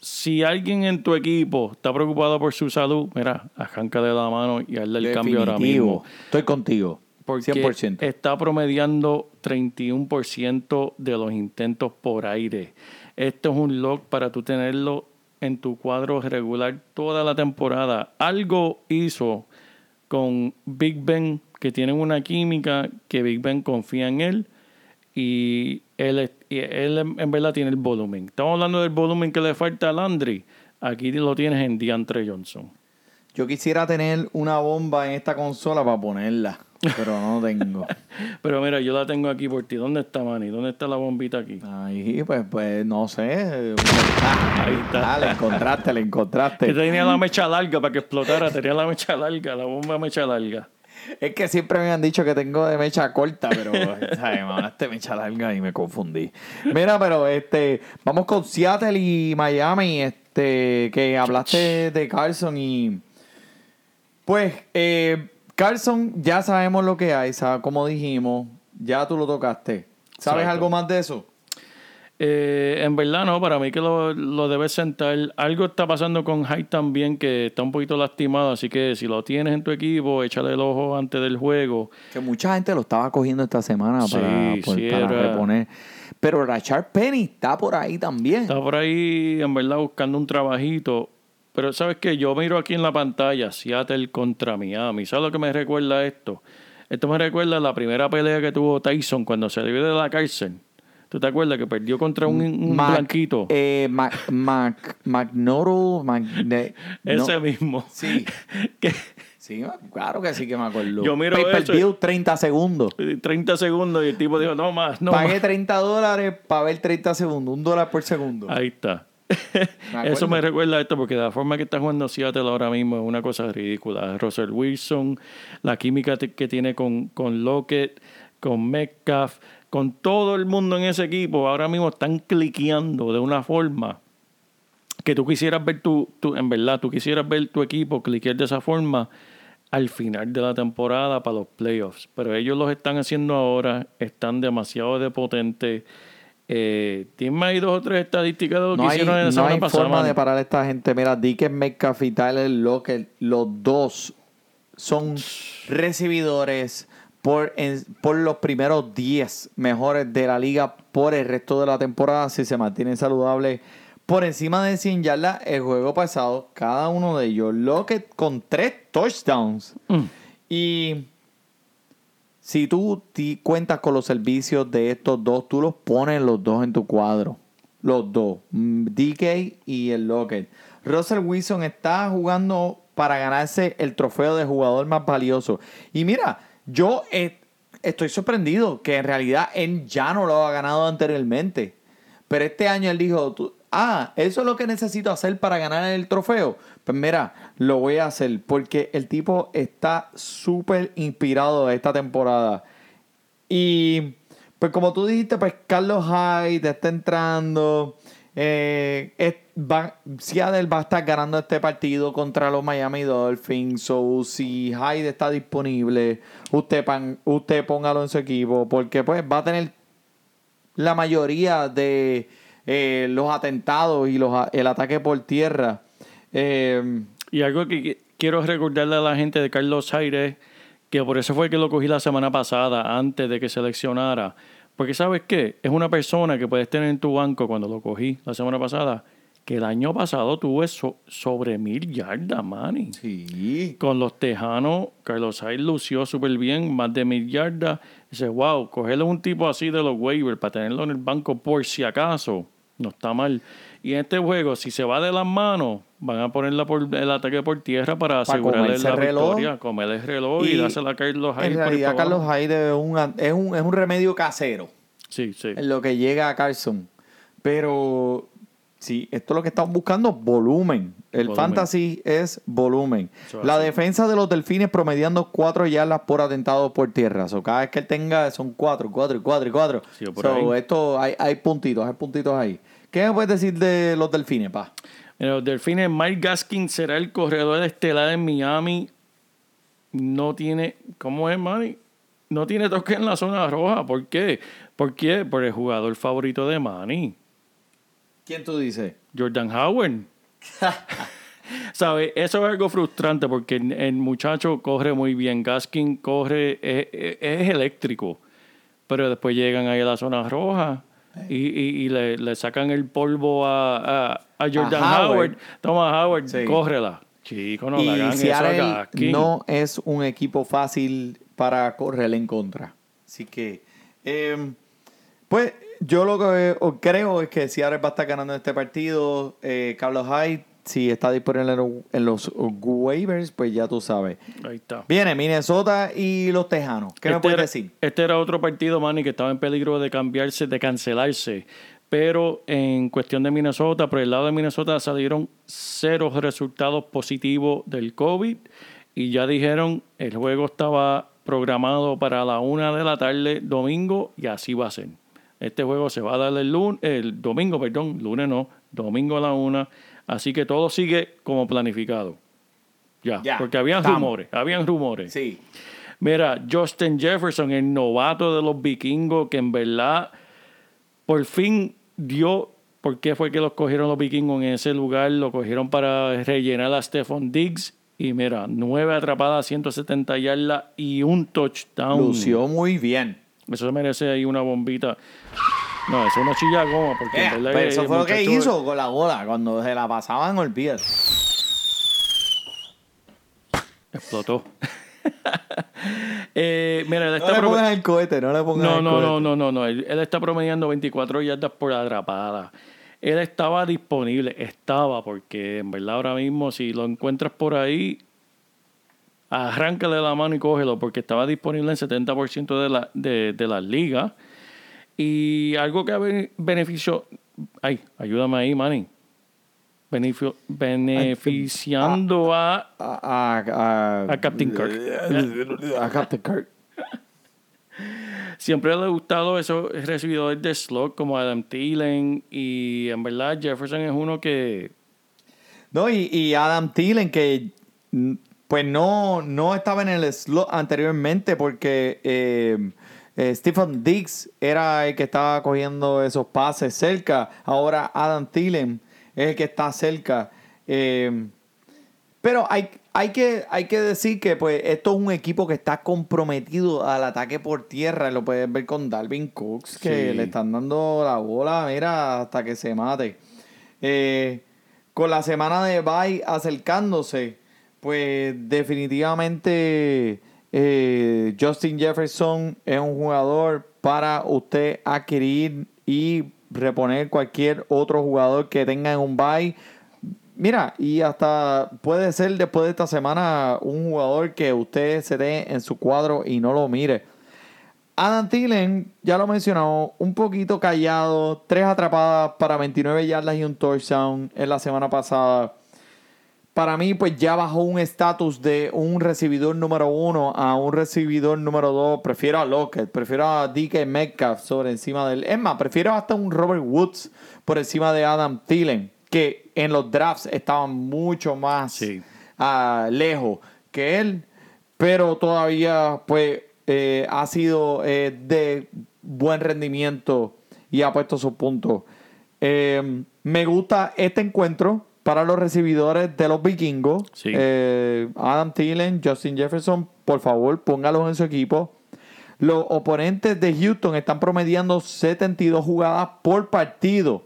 D: si alguien en tu equipo está preocupado por su salud, mira, arráncale la mano y hazle el cambio ahora
C: Definitivo.
D: mismo.
C: Estoy contigo.
D: Porque
C: 100%.
D: está promediando 31% de los intentos por aire. Esto es un log para tú tenerlo en tu cuadro regular toda la temporada. Algo hizo con Big Ben, que tienen una química, que Big Ben confía en él y él, y él en verdad tiene el volumen. Estamos hablando del volumen que le falta a Landry. Aquí lo tienes en DeAndre Johnson.
C: Yo quisiera tener una bomba en esta consola para ponerla, pero no tengo.
D: Pero mira, yo la tengo aquí por ti. ¿Dónde está, Manny? ¿Dónde está la bombita aquí?
C: Ahí, pues, pues, no sé.
D: Ahí está.
C: Ah, la encontraste, la
D: Que
C: encontraste.
D: tenía la mecha larga para que explotara. Tenía la mecha larga, la bomba mecha larga.
C: Es que siempre me han dicho que tengo de mecha corta, pero ¿sabes? me hablaste de mecha larga y me confundí. Mira, pero este, vamos con Seattle y Miami, este, que hablaste de Carlson y pues eh, Carlson ya sabemos lo que hay, ¿sabes? como dijimos, ya tú lo tocaste. ¿Sabes
D: Exacto.
C: algo más de eso?
D: Eh, en verdad no, para mí que lo, lo debes sentar. Algo está pasando con Hyde también que está un poquito lastimado, así que si lo tienes en tu equipo, échale el ojo antes del juego.
C: Que mucha gente lo estaba cogiendo esta semana
D: Sí,
C: para, por-
D: sí,
C: para reponer. Pero Rachard Penny está por ahí también.
D: Está por ahí en verdad buscando un trabajito. Pero sabes que yo miro aquí en la pantalla Seattle contra Miami. ¿Sabes lo que me recuerda esto? Esto me recuerda la primera pelea que tuvo Tyson cuando salió de la cárcel. ¿Tú te acuerdas que perdió contra un, un
C: Mac-
D: blanquito?
C: Eh, Mac, Mac, de- no.
D: Ese mismo.
C: Sí.
D: Que
C: Sí, claro que sí que me acuerdo.
D: Yo miro
C: Pay per
D: eso
C: view, 30 segundos.
D: 30 segundos y el tipo dijo, no más, no
C: Pagué
D: más.
C: 30 dólares para ver 30 segundos. Un dólar por segundo.
D: Ahí está. Eso me recuerda a esto porque la forma que está jugando Seattle ahora mismo es una cosa ridícula. Russell Wilson, la química que tiene con, con Lockett, con Metcalf, con todo el mundo en ese equipo, ahora mismo están cliqueando de una forma que tú quisieras ver tu, tu- en verdad, tú quisieras ver tu equipo cliquear de esa forma al final de la temporada para los playoffs. Pero ellos los están haciendo ahora, están demasiado de potentes. Eh, Tienen ahí dos o tres estadísticas de lo que
C: No hay,
D: hicieron en la
C: no
D: semana
C: hay
D: pasada.
C: forma
D: mano.
C: de parar a esta gente. Mira, Dickens Metcalf y Tyler Lockett, los dos son recibidores por, en- por los primeros 10 mejores de la liga por el resto de la temporada si se mantienen saludables. Por encima de 100 yardas el juego pasado, cada uno de ellos. Lockett con 3 touchdowns.
D: Mm.
C: Y si tú ti- cuentas con los servicios de estos dos, tú los pones los dos en tu cuadro. Los dos. mm, DK y el Lockett. Russell Wilson está jugando para ganarse el trofeo de jugador más valioso. Y mira, yo eh, estoy sorprendido que en realidad él ya no lo ha ganado anteriormente. Pero este año él dijo, ah, eso es lo que necesito hacer para ganar el trofeo. Pues mira, lo voy a hacer porque el tipo está súper inspirado esta temporada. Y pues como tú dijiste, pues Carlos Hyde está entrando. Eh, va- Seattle va a estar ganando este partido contra los Miami Dolphins. So, si Hyde está disponible, usted, pan- usted póngalo en su equipo. Porque pues va a tener la mayoría de eh, los atentados y los, el ataque por tierra. Eh,
D: Y algo que que quiero recordarle a la gente de Carlos Aires, que por eso fue que lo cogí la semana pasada, antes de que seleccionara. Porque sabes qué, es una persona que puedes tener en tu banco cuando lo cogí la semana pasada, que el año pasado tuve so- sobre mil yardas, Manny.
C: sí.
D: Con los Tejanos, Carlos Hyde lució súper bien, más de mil yardas. Dice, wow, cogerle un tipo así de los waivers para tenerlo en el banco por si acaso, no está mal. Y en este juego, si se va de las manos, van a ponerla por el ataque por tierra para asegurarle
C: comerse
D: la
C: el reloj.
D: victoria, comer el reloj y,
C: Y
D: dársela a Carlos Hyde.
C: En realidad,
D: para
C: Carlos. Hyde es un, es, un, es un remedio casero
D: Sí, sí.
C: en lo que llega a Carson. Pero sí, esto es lo que estamos buscando, volumen. El
D: Volumen.
C: fantasy es volumen. La
D: así.
C: defensa de los delfines promediando cuatro yardas por atentado por tierra. O cada vez que él tenga son cuatro, cuatro, y cuatro y cuatro.
D: Sí, por
C: So,
D: ahí.
C: esto hay, hay puntitos, hay puntitos ahí. ¿Qué me puedes decir de los delfines, pa?
D: Mira, los Delfines, Mike Gaskin será el corredor estelar en Miami. No tiene, ¿cómo es, Manny? No tiene toque en la zona roja. ¿Por qué? ¿Por qué? Por el jugador favorito de Manny,
C: ¿Quién tú dices?
D: Jordan Howard. ¿Sabes? Eso es algo frustrante porque el, muchacho corre muy bien. Gaskin corre, es, eléctrico. Pero después llegan ahí a la zona roja y, y- y le, le sacan el polvo a, a, a Jordan
C: Howard.
D: Howard. Toma, Howard,
C: Sí.
D: córrela. Chico, no le hagan
C: y
D: Gaskin.
C: no es un equipo fácil para correr en contra. Así que, eh, pues yo lo que creo es que Seattle va a estar ganando este partido. Eh, Carlos Hyde, si está disponible en los, en los waivers, pues ya tú sabes.
D: Ahí está.
C: Viene Minnesota y los Tejanos. ¿Qué me
D: Este
C: puedes
D: era-
C: decir?
D: Este era otro partido, Manny, que estaba en peligro de cambiarse, de cancelarse. Pero en cuestión de Minnesota, por el lado de Minnesota salieron cero resultados positivos del COVID y ya dijeron el juego estaba programado para la una de la tarde domingo y así va a ser. Este juego se va a dar el, lunes, el domingo, perdón, lunes no, domingo a la una. Así que todo sigue como planificado. Ya,
C: Ya,
D: porque habían
C: estamos.
D: rumores, habían rumores.
C: Sí.
D: Mira, Justin Jefferson, el novato de los vikingos, que en verdad por fin dio. ¿Por qué fue que los cogieron los vikingos en ese lugar? Lo cogieron para rellenar a Stephon Diggs. Y mira, nueve atrapadas, 170 yardas y un touchdown.
C: Lució muy bien.
D: Eso merece ahí una bombita. No, eso es una chilla goma. Porque en
C: Eh,
D: verdad
C: pero eso fue lo que hizo con la bola. Cuando se la pasaban, olvídate.
D: Explotó. eh, mira, él
C: No
D: está
C: le
D: pro-
C: pongas el cohete, no le pongas
D: No,
C: el
D: no,
C: cohete.
D: no, no, no, no. Él, él está promediando 24 yardas por atrapada. Él estaba disponible, estaba, porque en verdad ahora mismo si lo encuentras por ahí, arráncale la mano y cógelo, porque estaba disponible en 70% de, la, de, de las ligas. Y algo que ha ben- beneficio... Ay, ayúdame ahí, Manny. Beneficio- beneficiando a...
C: A, a, a,
D: A Captain Kirk.
C: A Captain Kirk.
D: Siempre le ha gustado esos recibidores de slot como Adam Thielen y en verdad Jefferson es uno que
C: No, y, y Adam Thielen, que pues no, no estaba en el slot anteriormente porque eh, eh, Stephen Diggs era el que estaba cogiendo esos pases cerca. Ahora Adam Thielen es el que está cerca. Eh, pero hay, hay que, hay que decir que pues esto es un equipo que está comprometido al ataque por tierra. Lo puedes ver con Dalvin Cooks, que le están dando la bola, mira, hasta que se mate. Con la semana de bye acercándose, pues definitivamente eh, Justin Jefferson es un jugador para usted adquirir y reponer cualquier otro jugador que tenga en un bye. Mira, y hasta puede ser después de esta semana un jugador que usted se dé en su cuadro y no lo mire. Adam Thielen, ya lo mencionó, un poquito callado, tres atrapadas para 29 yardas y un touchdown en la semana pasada. Para mí, pues ya bajó un estatus de un recibidor número uno a un recibidor número dos. Prefiero a Lockett, prefiero a DK Metcalf sobre encima del. Es más, prefiero hasta un Robert Woods por encima de Adam Thielen, que en los drafts estaban mucho más
D: Sí.
C: ah, lejos que él, pero todavía pues eh, ha sido eh, de buen rendimiento y ha puesto sus puntos. Eh, me gusta este encuentro para los recibidores de los vikingos.
D: Sí.
C: Eh, Adam Thielen, Justin Jefferson, por favor, póngalos en su equipo. Los oponentes de Houston están promediando 72 jugadas por partido.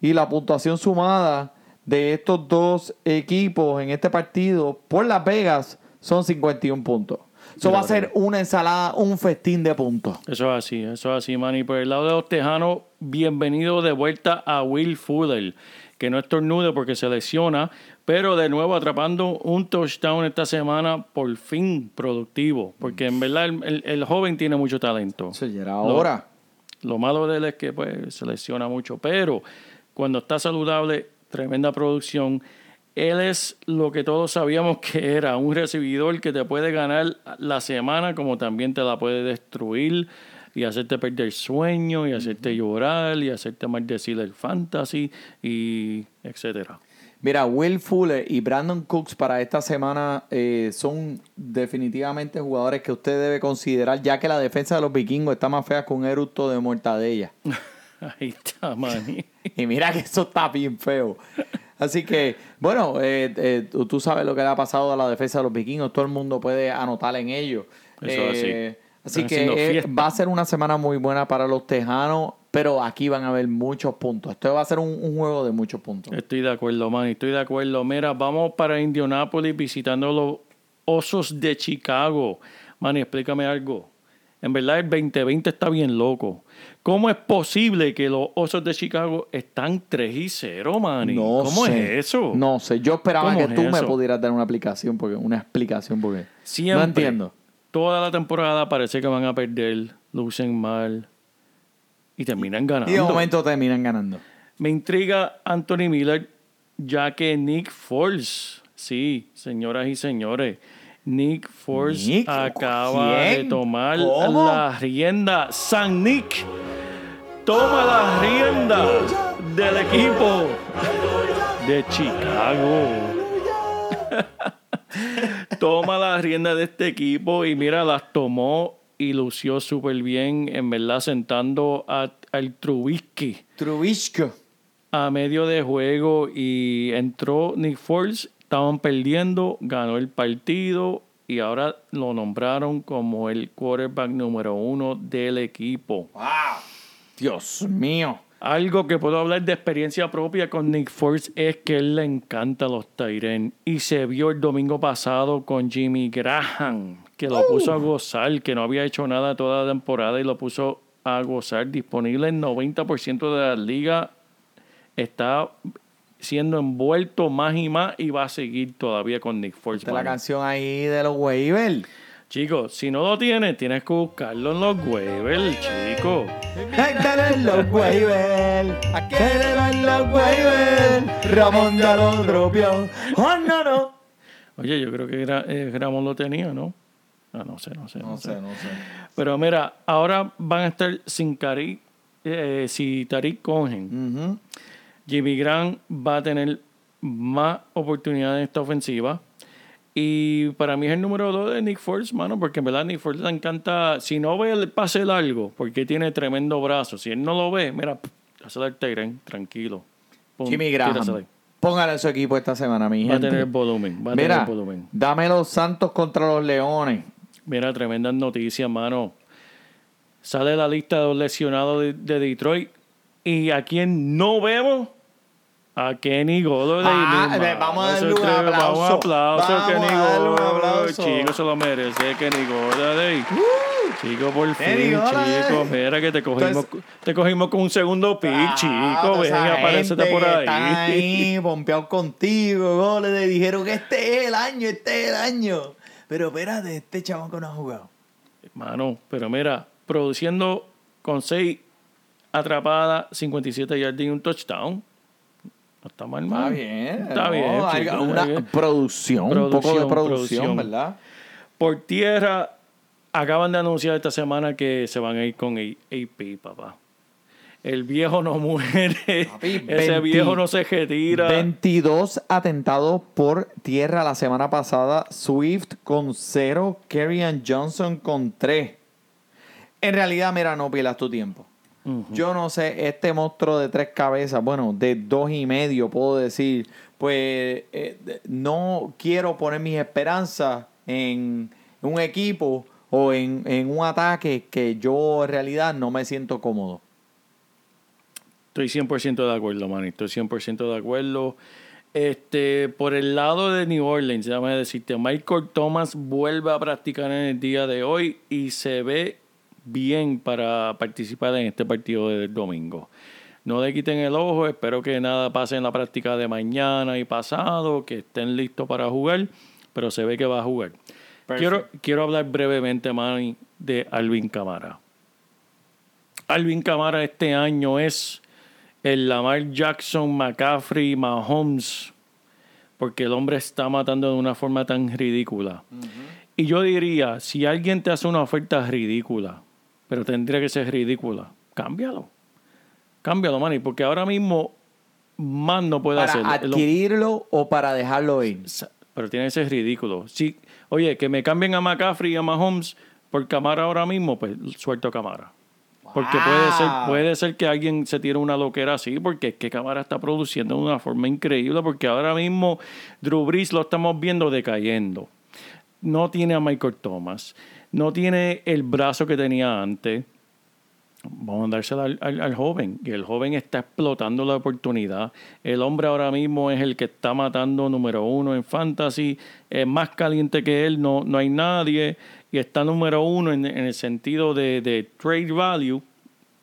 C: Y la puntuación sumada de estos dos equipos en este partido por Las Vegas son 51 puntos. Eso va a ser una ensalada, un festín de puntos.
D: Eso es así, eso es así, man. Y por el lado de los Tejanos, bienvenido de vuelta a Will Fuller, que no estornude porque se lesiona, pero de nuevo atrapando un touchdown esta semana, por fin productivo, porque en verdad el, el- el joven tiene mucho talento.
C: Ya era hora.
D: Lo malo de él es que pues, se lesiona mucho, pero cuando está saludable, tremenda producción. Él es lo que todos sabíamos que era, un recibidor que te puede ganar la semana como también te la puede destruir y hacerte perder sueño y hacerte llorar y hacerte maldecir el fantasy y etcétera.
C: Mira, Will Fuller y Brandon Cooks para esta semana eh, son definitivamente jugadores que usted debe considerar, ya que la defensa de los vikingos está más fea que un eructo de mortadella.
D: Ahí está.
C: Y mira que eso está bien feo. Así que, bueno, eh, eh, tú, sabes lo que le ha pasado a la defensa de los vikingos. Todo el mundo puede anotar en ello.
D: Eso
C: Eh, Así que eh, va a ser una semana muy buena para los tejanos, pero aquí van a haber muchos puntos. Esto va a ser un, un juego de muchos puntos.
D: Estoy de acuerdo, man. Estoy de acuerdo. Mira, vamos para Indianapolis visitando los Osos de Chicago. Man, explícame algo. En verdad, el 2020 está bien loco. ¿Cómo es posible que los Osos de Chicago están 3 y 0, man?
C: No
D: ¿Cómo
C: sé.
D: es eso?
C: No sé. Yo esperaba
D: ¿Cómo
C: que
D: es
C: tú me pudieras dar una aplicación, porque una explicación, porque
D: Siempre.
C: no entiendo.
D: Toda la temporada parece que van a perder, lucen mal y terminan ganando.
C: Y de momento terminan ganando.
D: Me intriga Anthony Miller, ya que Nick Foles, sí, señoras y señores, Nick
C: Nick,
D: acaba
C: ¿quién?
D: de tomar
C: ¿Cómo?
D: la rienda. San Nick toma la rienda del equipo de Chicago. toma la rienda de este equipo y mira, las tomó y lució súper bien, en verdad, sentando a- al Trubisky
C: Trubisky.
D: a medio de juego y entró Nick Foles, estaban perdiendo, ganó el partido y ahora lo nombraron como el quarterback número uno del equipo.
C: Dios mío.
D: Algo que puedo hablar de experiencia propia con Nick Foles es que él le encanta los Tyren y se vio el domingo pasado con Jimmy Graham, que lo puso a gozar, que no había hecho nada toda la temporada y lo puso a gozar. Disponible en 90% de la liga, está siendo envuelto más y más y va a seguir todavía con Nick
C: es la canción ahí de los waivers.
D: Chicos, si no lo tienes, tienes que buscarlo en los waivers, chicos.
C: Aquel en los waivers. Aquel en los waivers. Ramón ya lo dropeó. Oh, no, no.
D: Oye, yo creo que Gra- eh, Ramón lo tenía, ¿no? Ah, no sé, no sé. No, sé.
C: no sé.
D: Pero mira, ahora van a estar sin Karik, eh, si Tariq Cohen. Jimmy Grant va a tener más oportunidades en esta ofensiva. Y para mí es el número dos de Nick Foles, mano, porque en verdad Nick Foles le encanta, si no ve el pase largo, porque tiene tremendo brazo, si él no lo ve, mira, hace el Tyren, tranquilo. Pum,
C: Jimmy Graham. Póngale a su equipo esta semana, mi
D: Va a
C: gente.
D: tener volumen. Va a
C: Mira,
D: tener volumen.
C: dame los Santos contra los Leones.
D: Mira, tremendas noticias, mano. Sale la lista de los lesionados de, de Detroit. ¿Y a quién no vemos? A Kenny Golladay.
C: Ah,
D: hermano.
C: vamos a darle un
D: creo- Vamos
C: aplauso.
D: aplauso
C: Vamos
D: Kenny
C: a darle un aplauso.
D: Chico, se lo merece Kenny Golladay. Chico, por
C: Kenny
D: fin, chico. Mira que te cogimos,
C: Entonces-
D: te cogimos con un segundo pick,
C: Ah,
D: chico. Ven, aparecete por ahí.
C: Están ahí, pompeados contigo, le dijeron que este es el año, este es el año. Pero espérate, este chamaco no ha jugado.
D: Mano, pero mira, produciendo con 6 atrapadas, 57 yardas y un touchdown. No está mal,
C: Está bien.
D: Está
C: no,
D: bien.
C: hay
D: chico,
C: una
D: bien.
C: producción, un poco de
D: Producción.
C: ¿verdad?
D: Por tierra, acaban de anunciar esta semana que se van a ir con AP, papá. El viejo no muere.
C: Papi,
D: Ese
C: 20
D: viejo no se retira.
C: 22 atentados por tierra la semana pasada. Swift con 0. Kerryon Johnson con 3. En realidad, mira, no pierdas tu tiempo. Yo no sé, este monstruo de tres cabezas, bueno, de dos y medio, puedo decir, pues eh, no quiero poner mis esperanzas en un equipo o en, en un ataque que yo en realidad no me siento cómodo.
D: Estoy 100% de acuerdo, man. Estoy 100% de acuerdo. Este, por el lado de New Orleans, déjame decirte, Michael Thomas vuelve a practicar en el día de hoy y se ve bien para participar en este partido del domingo. No le quiten el ojo, espero que nada pase en la práctica de mañana y pasado, que estén listos para jugar, pero se ve que va a jugar. Quiero, quiero hablar brevemente, Manny, de Alvin Camara. Alvin Camara este año es el Lamar Jackson, McCaffrey, Mahomes, porque el hombre está matando de una forma tan ridícula. Y yo diría, si alguien te hace una oferta ridícula, pero tendría que ser ridícula, cámbialo. Cámbialo, Manny, porque ahora mismo más no puede
C: ¿Para
D: hacer. El-
C: adquirirlo o para dejarlo ir?
D: Pero tiene que ser ridículo. Si, oye, que me cambien a McCaffrey y a Mahomes por Camara ahora mismo, pues suelto a Camara. Porque puede ser, puede ser que alguien se tire una loquera así, porque es que Camara está produciendo de una forma increíble, porque ahora mismo Drew Brees lo estamos viendo decayendo. No tiene a Michael Thomas, no tiene el brazo que tenía antes. Vamos a dársela al, joven. Y el joven está explotando la oportunidad. El hombre ahora mismo es el que está matando número uno en fantasy. Es más caliente que él, no, no hay nadie. Y está número uno en, el sentido de, de trade value,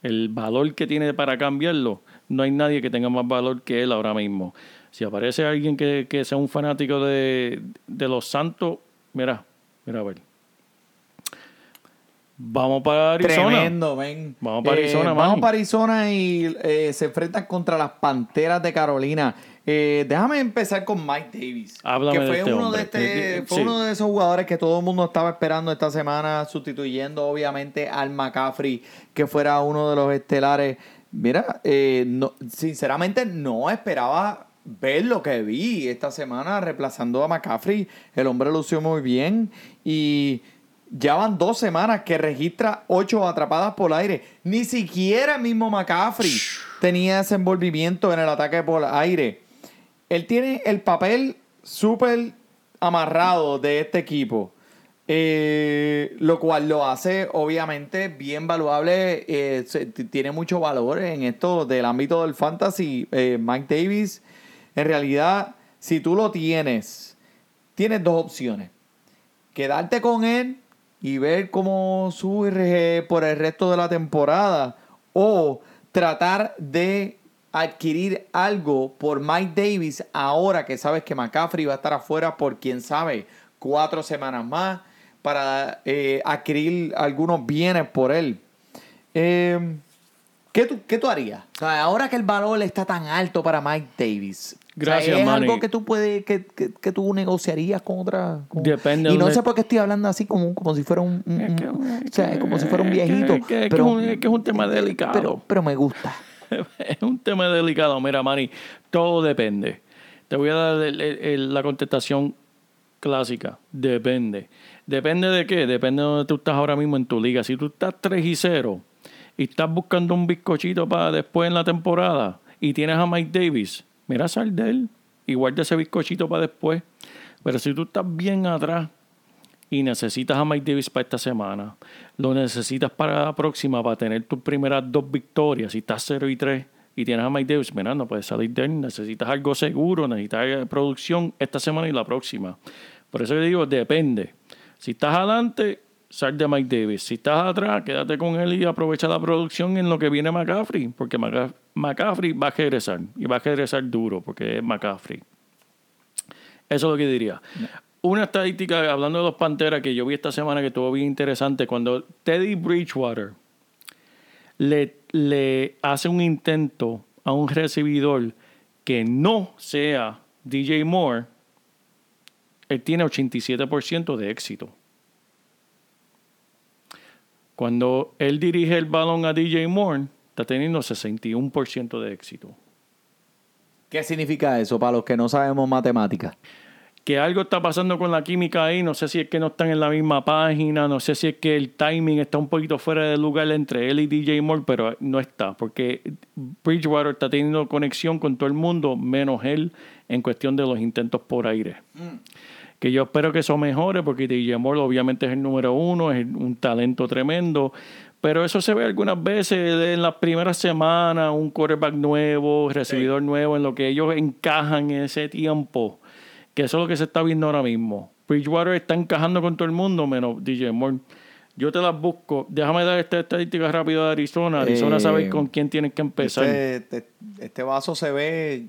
D: el valor que tiene para cambiarlo. No hay nadie que tenga más valor que él ahora mismo. Si aparece alguien que, que sea un fanático de, de los Santos, mira, mira a ver. Vamos para Arizona.
C: Tremendo, ven.
D: Vamos para Arizona,
C: Vamos
D: Manny.
C: para Arizona y eh, se enfrentan contra las Panteras de Carolina. Eh, déjame empezar con Mike Davis.
D: Háblame
C: que
D: de
C: fue,
D: este
C: uno,
D: hombre.
C: de este-
D: Eh,
C: fue
D: sí.
C: uno de esos jugadores que todo el mundo estaba esperando esta semana, sustituyendo obviamente al McCaffrey, que fuera uno de los estelares. Mira, eh, no, sinceramente no esperaba ver lo que vi esta semana reemplazando a McCaffrey. El hombre lució muy bien y ya van dos semanas que registra ocho atrapadas por aire. Ni siquiera el mismo McCaffrey tenía ese envolvimiento en el ataque por aire. Él tiene el papel súper amarrado de este equipo. Eh, lo cual lo hace obviamente bien valuable. eh, tiene mucho valor en esto del ámbito del fantasy. Eh, Mike Davis, en realidad, si tú lo tienes, tienes dos opciones. Quedarte con él y ver cómo sube por el resto de la temporada. O tratar de adquirir algo por Mike Davis ahora que sabes que McCaffrey va a estar afuera por quién sabe cuatro semanas más para eh, adquirir algunos bienes por él. Eh, ¿qué, tú, ¿Qué tú harías? Ahora que el valor está tan alto para Mike Davis. O sea,
D: Gracias,
C: ¿Es
D: Manny.
C: algo que tú puedes, que, que, que tú negociarías con otra? con-
D: Depende
C: Y no sé por qué estoy hablando así como, como si fuera un, un-
D: Es que-
C: un-
D: es
C: o sea,
D: que-
C: como si fuera un viejito.
D: es que- es que
C: pero,
D: es un- es que es un tema delicado.
C: Pero, pero me gusta.
D: es un tema delicado. Mira, Manny, todo depende. Te voy a dar el- el- el- la contestación clásica. Depende. ¿Depende de qué? Depende de donde tú estás ahora mismo en tu liga. Si tú estás 3 y 0 y estás buscando un bizcochito para después en la temporada y tienes a Mike Davis, mira, sal de él. y guarda ese bizcochito para después. Pero si tú estás bien atrás y necesitas a Mike Davis para esta semana, lo necesitas para la próxima para tener tus primeras dos victorias, si estás 0 y 3 y tienes a Mike Davis, mira, no puedes salir de él, necesitas algo seguro, necesitas eh, producción esta semana y la próxima. Por eso yo digo, depende. Si estás adelante, sal de Mike Davis. Si estás atrás, quédate con él y aprovecha la producción en lo que viene McCaffrey, porque McCaff- McCaffrey va a regresar y va a regresar duro porque es McCaffrey. Eso es lo que diría. Una estadística, hablando de los Panteras, que yo vi esta semana que estuvo bien interesante, cuando Teddy Bridgewater le, le hace un intento a un recibidor que no sea DJ Moore, él tiene 87% de éxito. Cuando él dirige el balón a DJ Moore, está teniendo 61% de éxito.
C: ¿Qué significa eso para los que no sabemos matemáticas?
D: que algo está pasando con la química ahí, no sé si es que no están en la misma página, no sé si es que el timing está un poquito fuera de lugar entre él y DJ Moore, pero no está, porque Bridgewater está teniendo conexión con todo el mundo, menos él en cuestión de los intentos por aire. Que yo espero que eso mejore, porque DJ Moore obviamente es el número uno, es un talento tremendo, pero eso se ve algunas veces en las primeras semanas, un quarterback nuevo, recibidor nuevo, en lo que ellos encajan en ese tiempo que eso es lo que se está viendo ahora mismo. Bridgewater está encajando con todo el mundo, menos DJ Moore. Yo te las busco. Déjame dar esta estadística rápida de Arizona. Arizona
C: Eh,
D: sabe con quién tienes que empezar.
C: Este, este- este vaso se ve,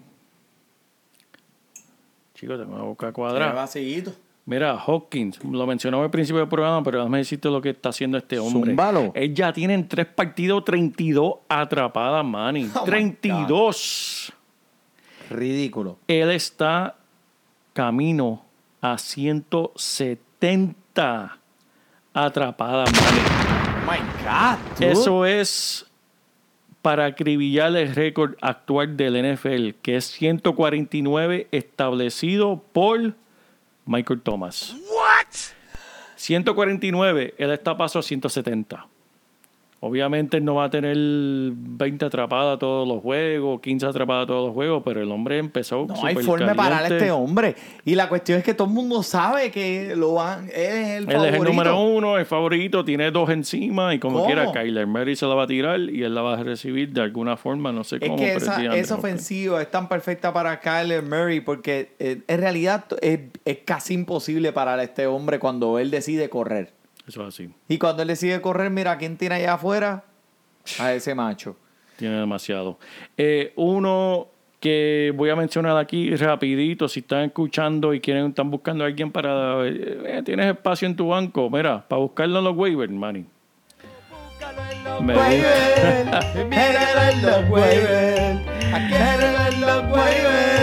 D: Chicos, tengo una boca cuadrada.
C: vacío.
D: Mira, Hopkins, lo mencionaba al principio del programa, pero déjame decirte lo que está haciendo este hombre.
C: Zúmbalo.
D: Él ya tiene en tres partidos 32 atrapadas, Manny.
C: Oh, my
D: 32.
C: Ridículo.
D: Él está camino a 170 atrapadas, Manny.
C: Oh my God, dude.
D: Eso es para acribillar el récord actual del NFL, que es 149 establecido por Michael Thomas. ¿What? 149, él está paso a 170. Obviamente él no va a tener 20 atrapadas todos los juegos, 15 atrapadas todos los juegos, pero el hombre empezó
C: No hay forma de parar a este hombre. Y la cuestión es que todo el mundo sabe que lo van, él es el
D: Él
C: favorito.
D: es el número uno, el favorito, tiene dos encima y como
C: ¿Cómo?
D: quiera, Kyler Murray se la va a tirar y él la va a recibir de alguna forma, no sé
C: Es
D: cómo.
C: que
D: pero
C: esa, ofensiva es tan perfecta para Kyler Murray porque eh, en realidad es, es casi imposible para este hombre cuando él decide correr.
D: Eso es así.
C: Y cuando él decide correr, mira, ¿quién tiene allá afuera? A ese macho.
D: Tiene demasiado. Eh, uno que voy a mencionar aquí rapidito, si están escuchando y quieren, están buscando a alguien para... eh, eh, tienes espacio en tu banco, mira, para buscarlo en los waivers, manny.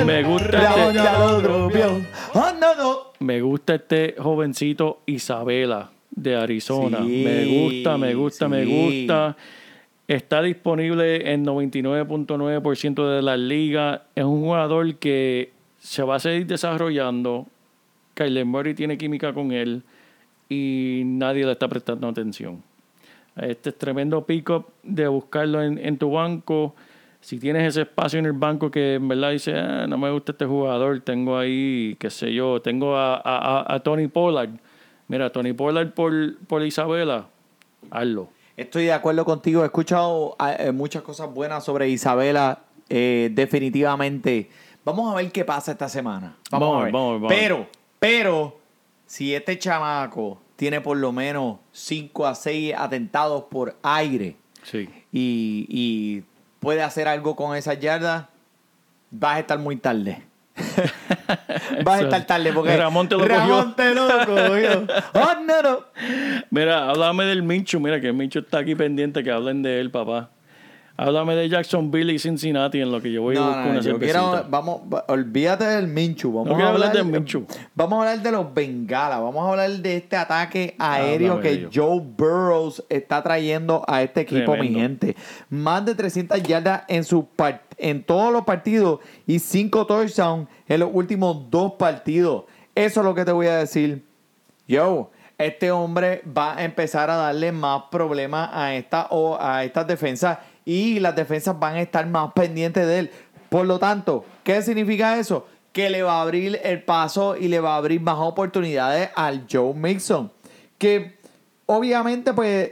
D: Este-
B: ya lo dropeó.
C: ¡Oh, no, no!
D: Me gusta este jovencito Isabela de Arizona.
C: Sí,
D: me gusta, me gusta, me gusta. Está disponible en 99.9% de la liga. Es un jugador que se va a seguir desarrollando. Kyler Murray tiene química con él y nadie le está prestando atención. Este es tremendo pick-up de buscarlo en, en tu banco. Si tienes ese espacio en el banco que en verdad dice, "Ah, no me gusta este jugador, tengo ahí, qué sé yo, tengo a- a- a Tony Pollard. Mira, Tony Pollard por, por Isabela, hazlo.
C: Estoy de acuerdo contigo. He escuchado eh, muchas cosas buenas sobre Isabela. eh, definitivamente. Vamos a ver qué pasa esta semana. Vamos,
D: Vamos,
C: a ver.
D: vamos, vamos.
C: Pero, pero, si este chamaco tiene por lo menos 5 a 6 atentados por aire
D: Sí.
C: y, y puede hacer algo con esas yardas, vas a estar muy tarde. vas a estar tarde porque
D: Ramón te lo
C: Ramón
D: cogió.
C: te lo cogió. Oh, no, no.
D: Mira, háblame del Minchu. Mira que el Minchu está aquí pendiente que hablen de él, papá. Háblame de Jacksonville y Cincinnati en lo que yo voy a buscar
C: no,
D: una
C: yo quiero, vamos, va- olvídate del Minchu. Vamos
D: No
C: a hablar
D: hablar del Minshew.
C: Vamos a hablar de los Bengalas. Vamos a hablar de este ataque aéreo que. Joe Burrows está trayendo a este equipo, mi gente. Más de 300 yardas en su par- en todos los partidos y 5 touchdowns en los últimos dos partidos. Eso es lo que te voy a decir. Yo, este hombre va a empezar a darle más problemas a, esta, o a estas defensas y las defensas van a estar más pendientes de él. Por lo tanto, ¿qué significa eso? que le va a abrir el paso y le va a abrir más oportunidades al Joe Mixon. Que obviamente, pues,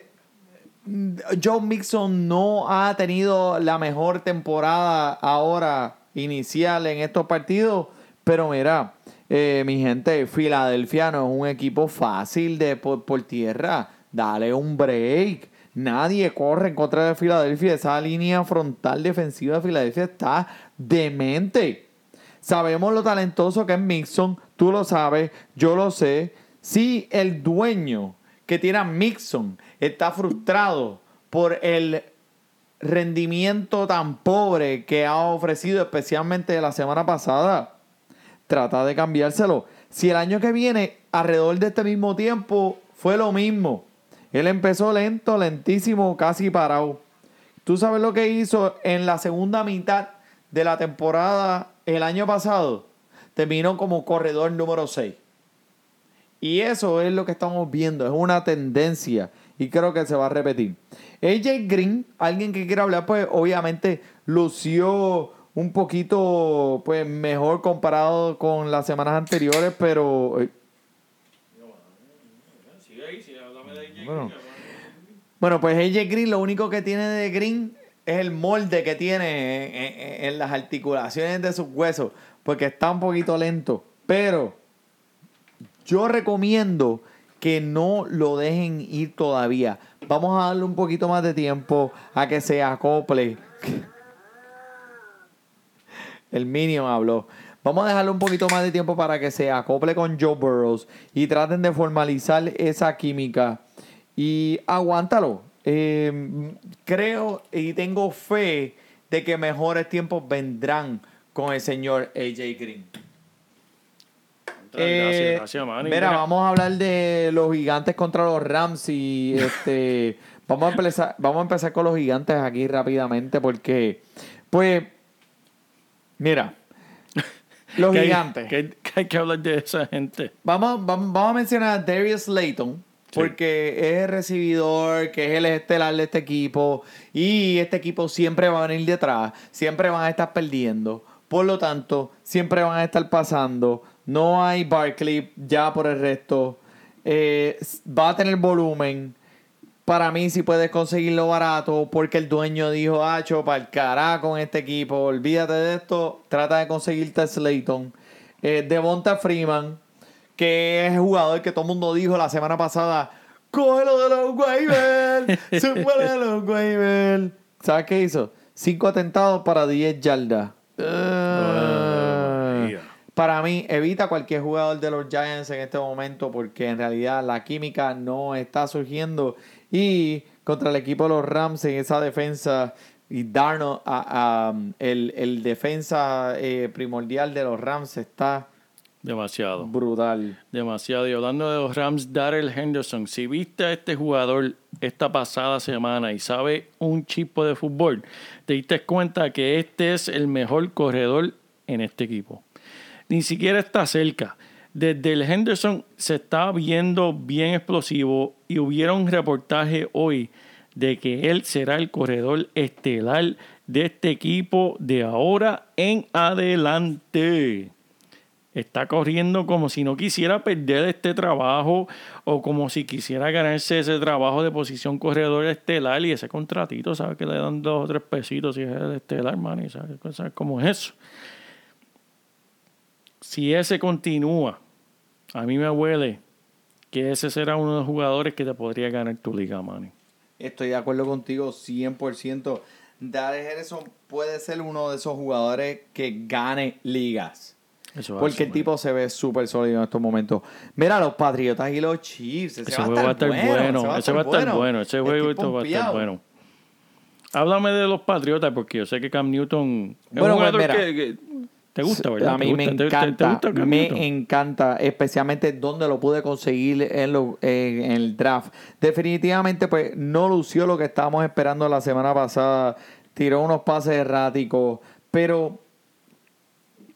C: Joe Mixon no ha tenido la mejor temporada ahora inicial en estos partidos, pero mira, eh, mi gente, Filadelfia no es un equipo fácil de por tierra. Dale un break. Nadie corre en contra de Filadelfia. Esa línea frontal defensiva de Filadelfia está demente. Sabemos lo talentoso que es Mixon. Tú lo sabes, yo lo sé. Si el dueño que tiene a Mixon está frustrado por el rendimiento tan pobre que ha ofrecido, especialmente la semana pasada, trata de cambiárselo. Si el año que viene, alrededor de este mismo tiempo, fue lo mismo. Él empezó lento, lentísimo, casi parado. ¿Tú sabes lo que hizo en la segunda mitad de la temporada el año pasado? Terminó como corredor número 6. Y eso es lo que estamos viendo, es una tendencia y creo que se va a repetir. AJ Green, alguien que quiera hablar, pues obviamente lució un poquito pues mejor comparado con las semanas anteriores, pero eh, bueno, bueno, pues AJ Green lo único que tiene de Green es el molde que tiene en, en- en las articulaciones de sus huesos, porque está un poquito lento, pero yo recomiendo que no lo dejen ir todavía. Vamos a darle un poquito más de tiempo a que se acople. El Minion habló. Vamos a dejarle un poquito más de tiempo para que se acople con Joe Burrows y traten de formalizar esa química. Y aguántalo. Eh, creo y tengo fe de que mejores tiempos vendrán con el señor AJ Green. Eh,
D: gracias, gracias, Manny.
C: Mira,
D: Mira,
C: vamos a hablar de los gigantes contra los Rams y este vamos a empezar, vamos a empezar con los gigantes aquí rápidamente porque pues mira, los
D: hay-
C: gigantes.
D: que hay- que hay que hablar de esa gente.
C: Vamos, vamos, vamos a mencionar a Darius Layton. Porque es el recibidor, que es el estelar de este equipo. Y este equipo siempre va a venir detrás. Siempre van a estar perdiendo. Por lo tanto, siempre van a estar pasando. No hay Barkley ya por el resto. Eh, va a tener volumen. Para mí, si puedes conseguirlo barato, porque el dueño dijo, Hacho, para el carajo con este equipo, olvídate de esto, trata de conseguirte a Slayton. Eh, Devonta Freeman, que es el jugador que todo el mundo dijo la semana pasada, cógelo de los waivers, súbelo de los waivers. ¿Sabes qué hizo? Cinco atentados para 10 yardas. Ah.
D: María.
C: Para mí, evita cualquier jugador de los Giants en este momento porque en realidad la química no está surgiendo. Y contra el equipo de los Rams en esa defensa, y Darnold, a- a, el, el defensa eh, primordial de los Rams está
D: Demasiado.
C: brutal.
D: Demasiado. Y hablando de los Rams, Darrell Henderson, si viste a este jugador esta pasada semana y sabe un chipo de fútbol, te diste cuenta que este es el mejor corredor en este equipo. Ni siquiera está cerca. Desde el Henderson se está viendo bien explosivo y hubiera un reportaje hoy de que él será el corredor estelar de este equipo de ahora en adelante está corriendo como si no quisiera perder este trabajo o como si quisiera ganarse ese trabajo de posición corredor estelar y ese contratito, ¿sabes? Que le dan dos o tres pesitos si es el estelar, man, ¿sabes, ¿sabes cómo es eso? Si ese continúa, a mí me huele que ese será uno de los jugadores que te podría ganar tu liga, man.
C: Estoy de acuerdo contigo 100%. Darius Henderson puede ser uno de esos jugadores que gane ligas.
D: Eso va a
C: Porque el tipo se ve súper sólido en estos momentos. Mira, los Patriotas y los Chiefs. Ese,
D: Ese juego va a estar bueno, ese va a estar bueno, ese juego va a estar bueno. Háblame de los Patriotas, porque yo sé que Cam Newton es
C: Bueno,
D: un
C: pues,
D: jugador
C: mira.
D: que, que te gusta, ¿verdad?
C: A
D: ¿Te
C: mí me
D: gusta? ¿Te- te-
C: encanta,
D: ¿Te, gusta Cam
C: me encanta, especialmente donde lo pude conseguir en, lo- en- en el draft. Definitivamente, pues no lució lo que estábamos esperando la semana pasada. Tiró unos pases erráticos, pero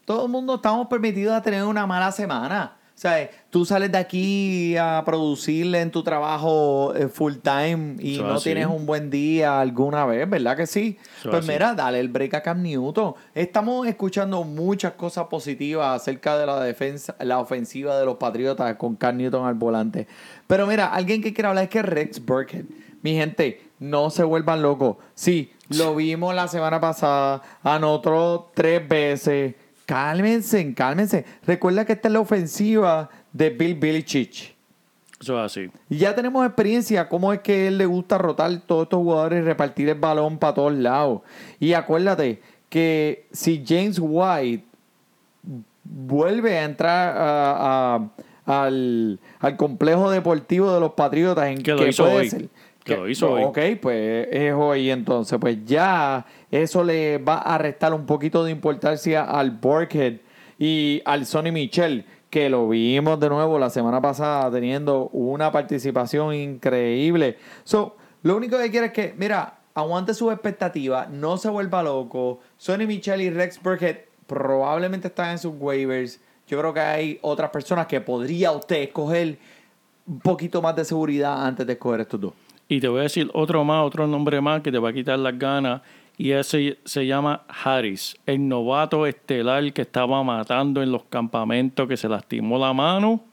C: todo el mundo estamos permitidos a tener una mala semana. O ¿Sabes? Tú sales de aquí a producirle en tu trabajo eh, full time y no
D: así.
C: tienes un buen día alguna vez, ¿verdad que sí? Pues
D: así.
C: mira, dale el break a Cam Newton. Estamos escuchando muchas cosas positivas acerca de la defensa, la ofensiva de los Patriotas con Cam Newton al volante. Pero mira, alguien que quiere hablar es que Rex Burkhead. Mi gente, no se vuelvan locos. Sí, lo vimos la semana pasada, anotó tres veces. Cálmense, cálmense. Recuerda que esta es la ofensiva de Bill Belichick.
D: Eso es así.
C: Y ya tenemos experiencia cómo es que él le gusta rotar todos estos jugadores y repartir el balón para todos lados. Y acuérdate que si James White vuelve a entrar a- a- al, al complejo deportivo de los Patriotas en
D: Que lo hizo
C: puede
D: hoy.
C: ser?
D: Que lo hizo hoy.
C: Ok, pues es hoy entonces. Pues ya eso le va a restar un poquito de importancia al Burkhead y al Sonny Michel, que lo vimos de nuevo la semana pasada teniendo una participación increíble. So, lo único que quiero es que, mira, aguante sus expectativas, no se vuelva loco. Sonny Michel y Rex Burkhead probablemente están en sus waivers. Yo creo que hay otras personas que podría usted escoger un poquito más de seguridad antes de escoger estos dos.
D: Y te voy a decir otro más, otro nombre más que te va a quitar las ganas. Y ese se llama Harris, el novato estelar que estaba matando en los campamentos, que se lastimó la mano.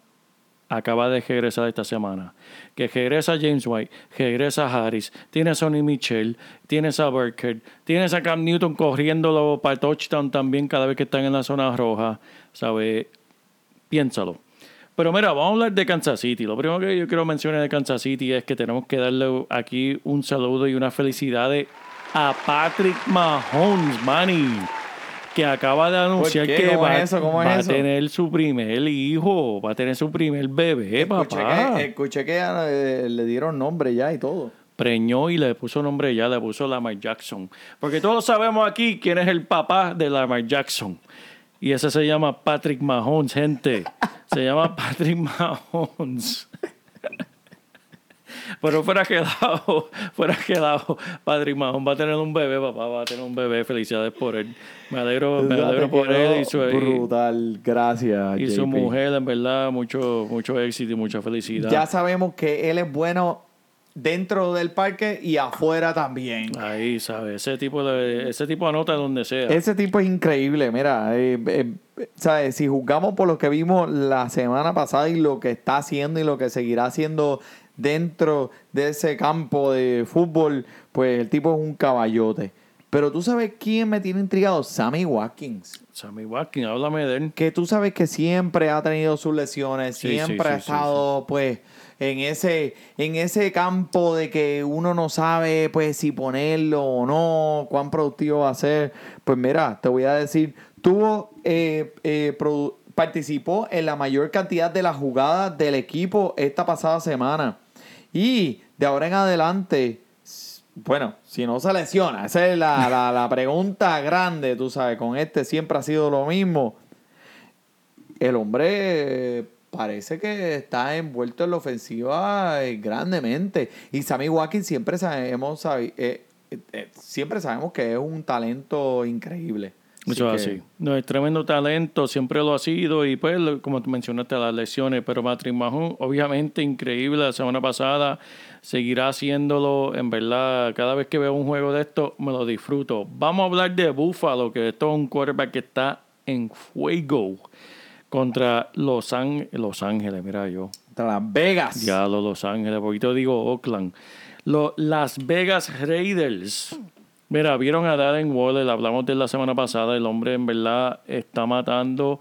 D: Acaba de regresar esta semana. Que regresa James White, regresa Harris, tiene a Sonny Michel, tienes a Burkhead, tienes a Cam Newton corriéndolo para touchdown también cada vez que están en la zona roja. ¿Sabes? Piénsalo. Pero mira, vamos a hablar de Kansas City. Lo primero que yo quiero mencionar de Kansas City es que tenemos que darle aquí un saludo y una felicidad a Patrick Mahomes, Manny, que acaba de anunciar que
C: ¿Cómo
D: va, a tener su primer hijo, va a tener su primer bebé,
C: Escuché
D: papá.
C: que, escuché que eh, le dieron nombre ya y todo.
D: Preñó y le puso nombre ya, le puso Lamar Jackson. Porque todos sabemos aquí quién es el papá de Lamar Jackson. Y ese se llama Patrick Mahomes, gente. Se llama Patrick Mahomes. Pero fuera quedado, fuera quedado, Patrick Mahomes va a tener un bebé, papá, va a tener un bebé. Felicidades por él. Me alegro, me alegro por él y su,
C: Brutal, gracias.
D: y su mujer, en verdad, mucho, mucho éxito y mucha felicidad.
C: Ya sabemos que él es bueno dentro del parque y afuera también.
D: Ahí, ¿sabes? Ese tipo de, ese tipo anota donde sea.
C: Ese tipo es increíble, mira, eh, eh, ¿sabes? si juzgamos por lo que vimos la semana pasada y lo que está haciendo y lo que seguirá haciendo dentro de ese campo de fútbol, pues el tipo es un caballote. Pero tú sabes quién me tiene intrigado, Sammy Watkins.
D: Sammy Watkins, háblame de él.
C: que tú sabes que siempre ha tenido sus lesiones,
D: Sí,
C: siempre
D: sí,
C: ha
D: sí,
C: estado pues en ese en ese campo de que uno no sabe pues si ponerlo o no, cuán productivo va a ser. Pues mira, te voy a decir, tuvo eh, eh, participó en la mayor cantidad de las jugadas del equipo esta pasada semana. Y de ahora en adelante, bueno, si no se lesiona, esa es la, la, la pregunta grande, tú sabes, con este siempre ha sido lo mismo. El hombre parece que está envuelto en la ofensiva eh, grandemente. Y Sammy Watkins siempre sabemos, eh, eh, siempre sabemos que es un talento increíble.
D: Es así. No, es tremendo talento, siempre lo ha sido. Y pues, como mencionaste, las lesiones. Pero Patrick Mahomes, obviamente increíble la semana pasada. Seguirá haciéndolo. En verdad, cada vez que veo un juego de esto, me lo disfruto. Vamos a hablar de Buffalo, que esto es un quarterback que está en fuego contra Los, Los Ángeles. Mira yo.
C: Contra Las Vegas.
D: Ya los Los Ángeles, poquito digo Oakland. Los Las Vegas Raiders. Mira, vieron a Darren Waller, hablamos de él la semana pasada, el hombre en verdad está matando.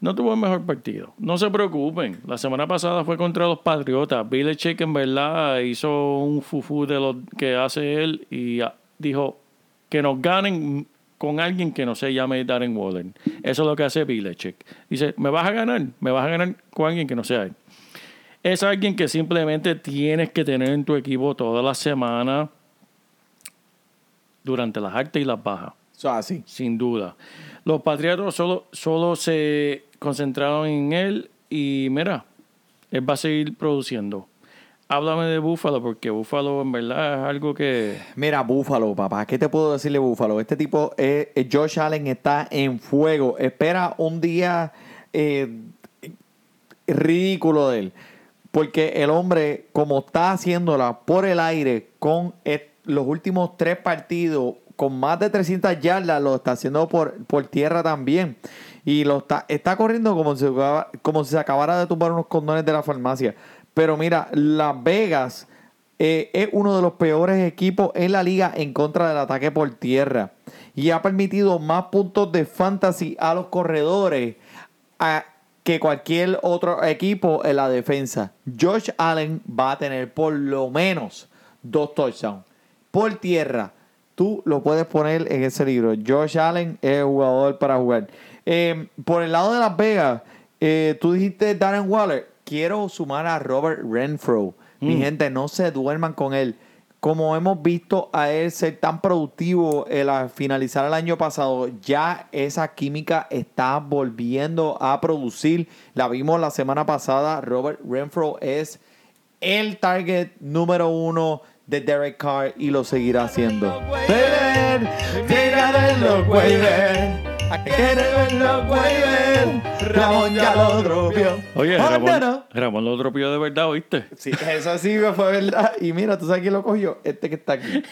D: No tuvo el mejor partido. No se preocupen. La semana pasada fue contra los Patriotas. Billy Chick en verdad hizo un fufu de lo que hace él y ah, dijo que nos ganen con alguien que no se llame Darren Waller. Eso es lo que hace Billy Chick. Dice, me vas a ganar, me vas a ganar con alguien que no sea él es alguien que simplemente tienes que tener en tu equipo toda la semana durante las altas y las bajas,
C: es así.
D: sin duda. Los Patriotas solo, solo se concentraron en él y mira, él va a seguir produciendo. Háblame de Búfalo, porque Búfalo en verdad es algo que...
C: Mira, Búfalo, papá, ¿qué te puedo decirle, Búfalo? Este tipo, eh, eh, Josh Allen, está en fuego. Espera un día eh, ridículo de él. Porque el hombre, como está haciéndola por el aire con et- los últimos tres partidos, con más de 300 yardas, lo está haciendo por, por tierra también. Y lo está, está corriendo como si, como si se acabara de tumbar unos condones de la farmacia. Pero mira, Las Vegas eh, es uno de los peores equipos en la liga en contra del ataque por tierra. Y ha permitido más puntos de fantasy a los corredores que cualquier otro equipo en la defensa. Josh Allen va a tener por lo menos dos touchdowns. Por tierra, tú lo puedes poner en ese libro. Josh Allen es jugador para jugar. Eh, por el lado de Las Vegas, eh, tú dijiste Darren Waller. Quiero sumar a Robert Renfro. Mi gente, no se duerman con él. Como hemos visto a él ser tan productivo el a finalizar el año pasado, ya esa química está volviendo a producir. La vimos la semana pasada. Robert Renfro es el target número uno de Derek Carr y lo seguirá haciendo.
B: Ramón ya lo dropió.
D: Oye,
B: Oh,
D: Ramón. Ramón lo dropió de verdad, ¿oíste?
C: Sí, eso sí me fue verdad. Y mira, ¿tú sabes quién lo cogió? Este que está aquí.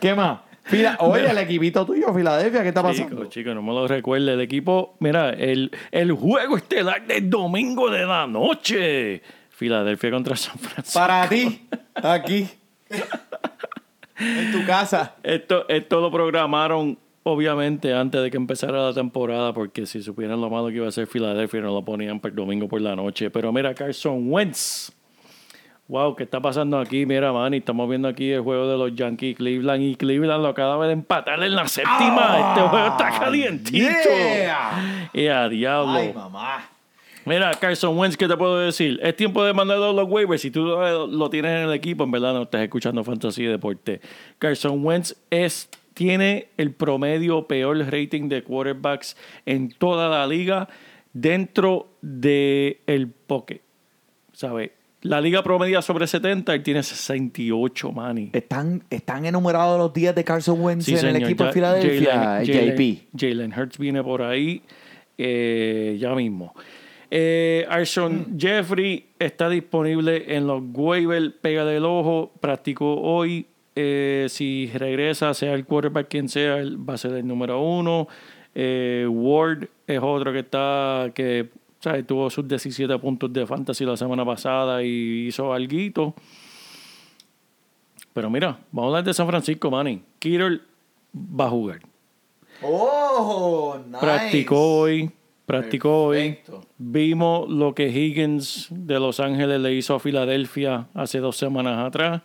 C: ¿Qué más? Fila- Oye, el equipito tuyo, Filadelfia, ¿qué está pasando?
D: Chicos, chicos, no me lo recuerde. El equipo, mira, el, el juego estelar del domingo de la noche. Filadelfia contra San Francisco.
C: Para ti, aquí, en tu casa.
D: Esto, esto lo programaron, obviamente, antes de que empezara la temporada, porque si supieran lo malo que iba a ser Filadelfia, no lo ponían para el domingo por la noche. Pero mira, Carson Wentz. Wow, ¿qué está pasando aquí? Mira, Manny, estamos viendo aquí el juego de los Yankees Cleveland y Cleveland lo acaba de empatar en la séptima. este juego está calientito.
C: yeah.
D: Y a diablo.
C: Ay, mamá.
D: Mira, Carson Wentz, ¿qué te puedo decir? Es tiempo de mandarlo a los waivers. Si tú lo, lo tienes en el equipo, en verdad no estás escuchando Fantasy Deporte. Carson Wentz es, tiene el promedio peor rating de quarterbacks en toda la liga dentro del el pocket. ¿Sabes? La liga promedia sobre 70, él tiene 68, manny.
C: ¿Están, están enumerados los días de Carson Wentz
D: Sí,
C: en el equipo de Filadelfia,
D: Jalen-
C: JP.
D: Jalen- Jalen Hurts viene por ahí eh, ya mismo. Eh, Arson
C: Mm.
D: Jeffrey está disponible en los waivers. Pega del ojo. Practicó hoy. Eh, si regresa, sea el quarterback quien sea, él va a ser el número uno. Eh, Ward es otro que está que ¿sabes? tuvo sus 17 puntos de fantasy la semana pasada y hizo alguito. Pero mira, vamos a hablar de San Francisco, Manny. Kittle va a jugar.
C: Oh, nice.
D: Practicó hoy. Practicó
C: Perfecto.
D: hoy. Vimos lo que Higgins de Los Ángeles le hizo a Filadelfia hace dos semanas atrás.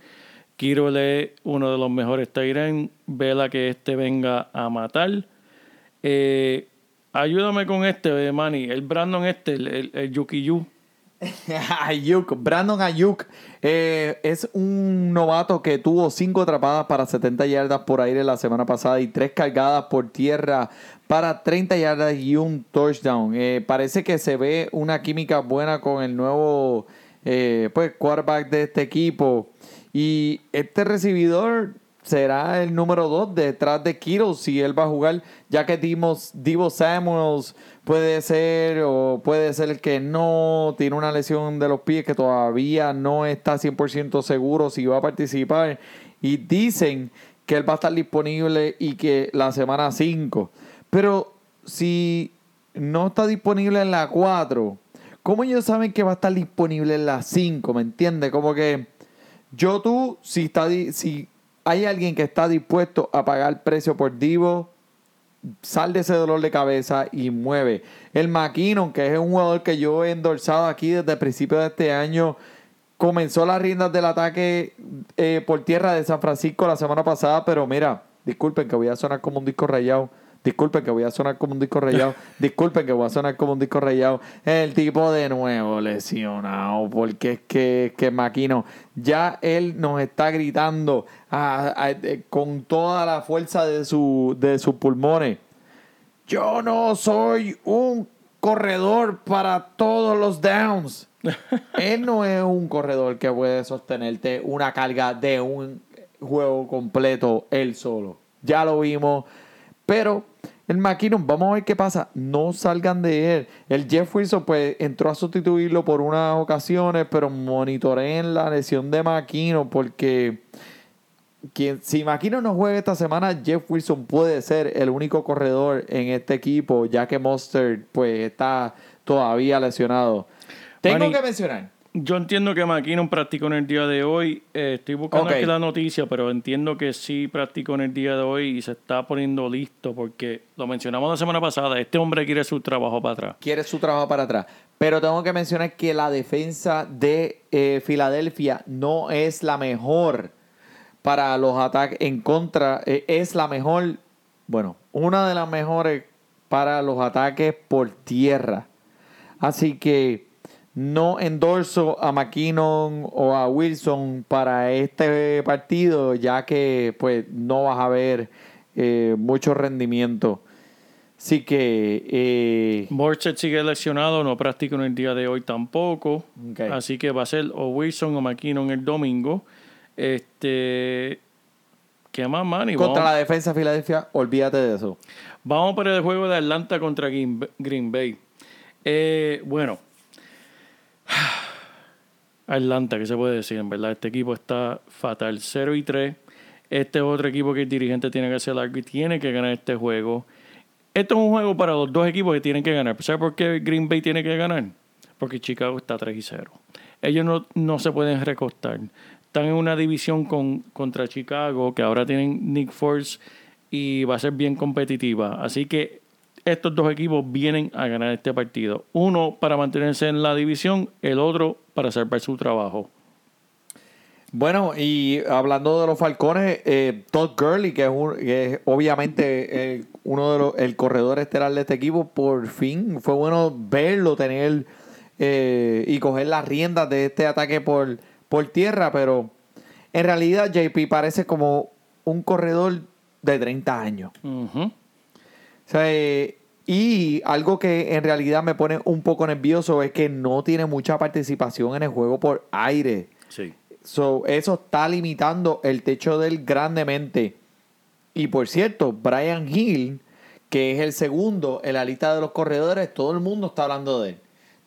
D: Kittle es uno de los mejores Tyren. Vela que este venga a matar. Eh, ayúdame con este, Manny. El Brandon este, el, el, el Yuki Yu.
C: Ayuk, Brandon Ayuk eh, es un novato que tuvo cinco atrapadas para 70 yardas por aire la semana pasada y tres cargadas por tierra para 30 yardas y un touchdown. Eh, parece que se ve una química buena con el nuevo eh, pues, quarterback de este equipo. Y este recibidor será el número 2 detrás de Kittle si él va a jugar, ya que Dimos, Divo Samuels puede ser o puede ser que no tiene una lesión de los pies que todavía no está 100% seguro si va a participar y dicen que él va a estar disponible y que la semana 5. Pero si no está disponible en la 4, ¿cómo ellos saben que va a estar disponible en la 5? ¿Me entiendes? Como que yo tú, si, está, si hay alguien que está dispuesto a pagar precio por Divo, sal de ese dolor de cabeza y mueve. El McKinnon, que es un jugador que yo he endorsado aquí desde el principio de este año, comenzó las riendas del ataque eh, por tierra de San Francisco la semana pasada, pero mira, disculpen que voy a sonar como un disco rayado. Disculpen que voy a sonar como un disco rayado. Disculpen que voy a sonar como un disco rayado. El tipo de nuevo lesionado. Porque es que, es que Maquino, ya él nos está gritando a- a- eh, con toda la fuerza de, su, de sus pulmones. Yo no soy un corredor para todos los downs. Él no es un corredor que puede sostenerte una carga de un juego completo él solo. Ya lo vimos. Pero el McKinnon, vamos a ver qué pasa. No salgan de él. El Jeff Wilson, pues, entró a sustituirlo por unas ocasiones, pero monitoreen la lesión de McKinnon porque quien, si McKinnon no juega esta semana, Jeff Wilson puede ser el único corredor en este equipo, ya que Monster, pues, está todavía lesionado. Tengo que mencionar.
D: Yo entiendo que McKinnon practicó en el día de hoy. Eh, estoy buscando aquí la noticia, pero entiendo que sí practicó en el día de hoy y se está poniendo listo porque lo mencionamos la semana pasada. Este hombre quiere su trabajo para atrás.
C: quiere su trabajo para atrás. Pero tengo que mencionar que la defensa de eh, Filadelfia no es la mejor para los ataques en contra. eh, es la mejor, bueno, una de las mejores para los ataques por tierra. Así que no endorso a McKinnon o a Wilson para este partido, ya que pues no vas a ver eh, mucho rendimiento. Así que eh,
D: sigue lesionado, no practicó en el día de hoy tampoco.
C: Ok.
D: Así que va a ser o Wilson o McKinnon el domingo. Este. ¿Qué más, Manny?
C: contra
D: Vamos,
C: la defensa de Filadelfia, olvídate de eso.
D: vamos para el juego de Atlanta contra Green Green Bay. Eh, bueno. Atlanta, ¿qué se puede decir? En verdad, este equipo está fatal. 0 y 3. Este es otro equipo que el dirigente tiene que hacer algo y tiene que ganar este juego. Esto es un juego para los dos equipos que tienen que ganar. ¿Sabes por qué Green Bay tiene que ganar? Porque Chicago está 3 y 0. Ellos no, no se pueden recostar. Están en una división con, contra Chicago, que ahora tienen Nick Force y va a ser bien competitiva. Así que estos dos equipos vienen a ganar este partido. Uno para mantenerse en la división, el otro para salvar su trabajo.
C: Bueno, y hablando de los Falcones, eh, Todd Gurley, que es, un- que es obviamente eh, uno de los el corredor estelar de este equipo, por fin fue bueno verlo, tener eh, y coger las riendas de este ataque por, por tierra, pero en realidad JP parece como un corredor de 30 años. O sea, eh, y algo que en realidad me pone un poco nervioso es que no tiene mucha participación en el juego por aire.
D: Sí.
C: So, eso está limitando el techo de él grandemente. Y por cierto, Brian Hill, que es el segundo en la lista de los corredores, todo el mundo está hablando de él.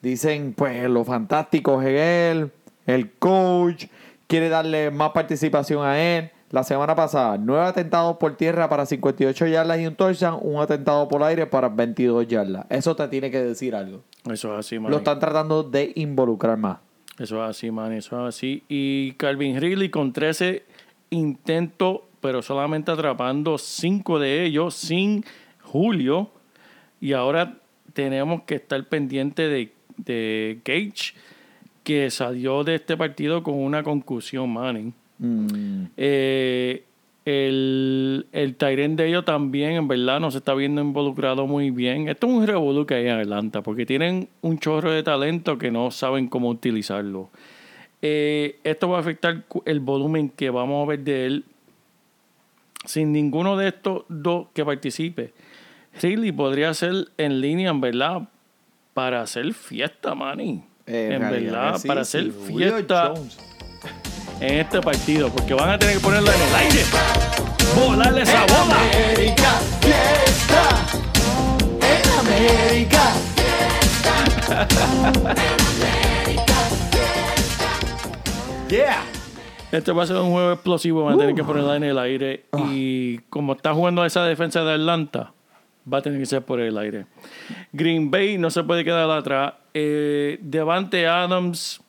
C: Dicen, pues, lo fantástico es él, el coach, quiere darle más participación a él. La semana pasada, nueve atentados por tierra para 58 yardas y un touchdown, un atentado por aire para 22 yardas. Eso te tiene que decir algo.
D: Eso es así, man.
C: Lo están tratando de involucrar más.
D: Eso es así, man. Eso es así. Y Calvin Ridley con 13 intentos, pero solamente atrapando 5 de ellos sin Julio. Y ahora tenemos que estar pendiente de, de Gage, que salió de este partido con una concusión, man.
C: Mm.
D: Eh, el, el de ellos también, en verdad, no se está viendo involucrado muy bien. Esto es un revolú que hay en Atlanta, porque tienen un chorro de talento que no saben cómo utilizarlo. Eh, esto va a afectar el volumen que vamos a ver de él sin ninguno de estos dos que participe. Ridley podría ser en línea, en verdad, para hacer fiesta, Manny.
C: Eh,
D: en
C: realidad
D: verdad,
C: sí,
D: para hacer
C: sí.
D: Fiesta
C: Jones.
D: En este partido, porque van a tener que ponerla en el aire. Volarle esa bola.
B: América, fiesta. En América.
C: Yeah.
D: Este va a ser un juego explosivo, van a tener que ponerla en el aire. Y como está jugando esa defensa de Atlanta, va a tener que ser por el aire. Green Bay no se puede quedar atrás. Eh, Devante Adams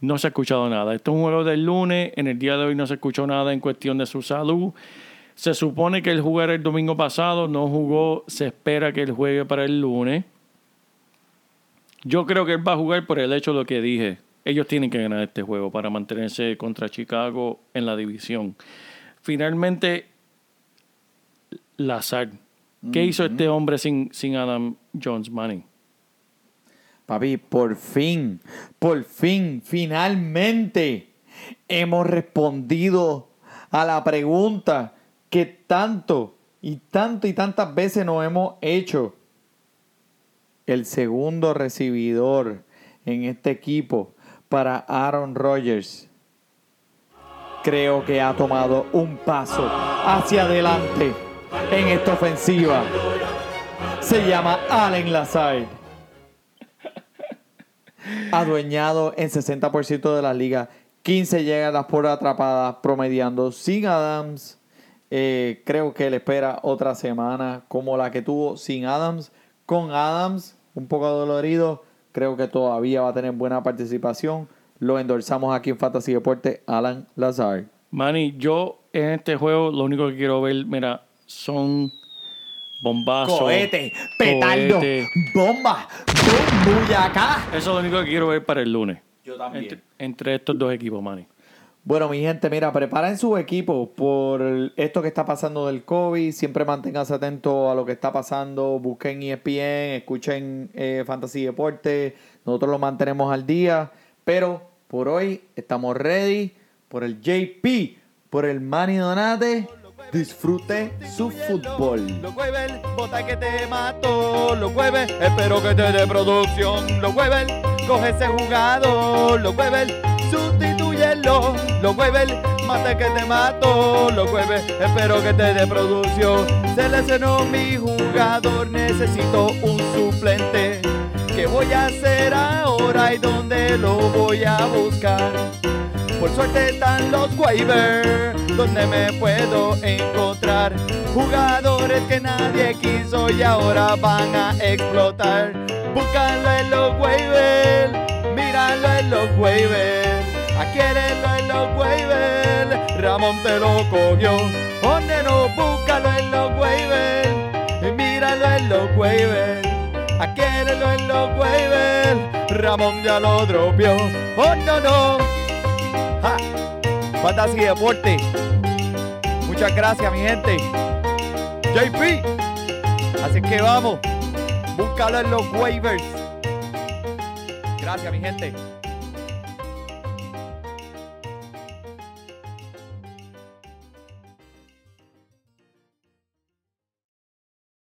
D: no se ha escuchado nada. Esto es un juego del lunes. En el día de hoy no se escuchó nada en cuestión de su salud. Se supone que él jugara el domingo pasado, no jugó. Se espera que él juegue para el lunes. Yo creo que él va a jugar por el hecho de lo que dije. Ellos tienen que ganar este juego para mantenerse contra Chicago en la división. Finalmente, Lazard. ¿Qué hizo este hombre sin, sin Adam Jones Manning?
C: Papi, por fin, por fin, finalmente hemos respondido a la pregunta que tanto y tanto y tantas veces nos hemos hecho. El segundo recibidor en este equipo para Aaron Rodgers creo que ha tomado un paso hacia adelante en esta ofensiva. se llama Allen Lazard. Adueñado en 60% de la liga. 15 llegadas por atrapadas, promediando sin Adams. Eh, creo que le espera otra semana como la que tuvo sin Adams. Con Adams, un poco dolorido, creo que todavía va a tener buena participación. Lo endorsamos aquí en Fantasy Deporte, Alan Lazard.
D: Manny, yo en este juego lo único que quiero ver, mira, son bombazos.
C: Cohete, petardo,
D: cohete.
C: bomba, buyacá.
D: Eso es lo único que quiero ver para el lunes.
C: Yo también.
D: Entre, entre estos dos equipos, Manny.
C: Bueno, mi gente, mira, preparen su equipo por esto que está pasando del COVID. Siempre manténganse atentos a lo que está pasando. Busquen ESPN, escuchen eh, Fantasy Deporte. Nosotros lo mantenemos al día. Pero por hoy estamos ready por el JP, por el Manny Donate. Disfrute su fútbol.
B: Los jueves, bota que te mato. Los jueves, espero que te dé producción. Los jueves, coge ese jugador. Los jueves, sustitúyelo. Los jueves, mate que te mato. Los jueves, espero que te dé producción. Seleccionó mi jugador, necesito un suplente. ¿Qué voy a hacer ahora y dónde lo voy a buscar? Por suerte están los waivers, donde me puedo encontrar jugadores que nadie quiso y ahora van a explotar. Búscalo en los waivers, míralo en los waivers, adquiérelo en los waivers. Ramón te lo cogió, donde no, búscalo en los waivers, míralo en los waivers. Adquiérelo en los waivers, Ramón ya lo dropió, oh no no. Fantasy Deporte. Muchas gracias, mi gente. JP. Así que vamos. Búscalo en los waivers. Gracias, mi gente.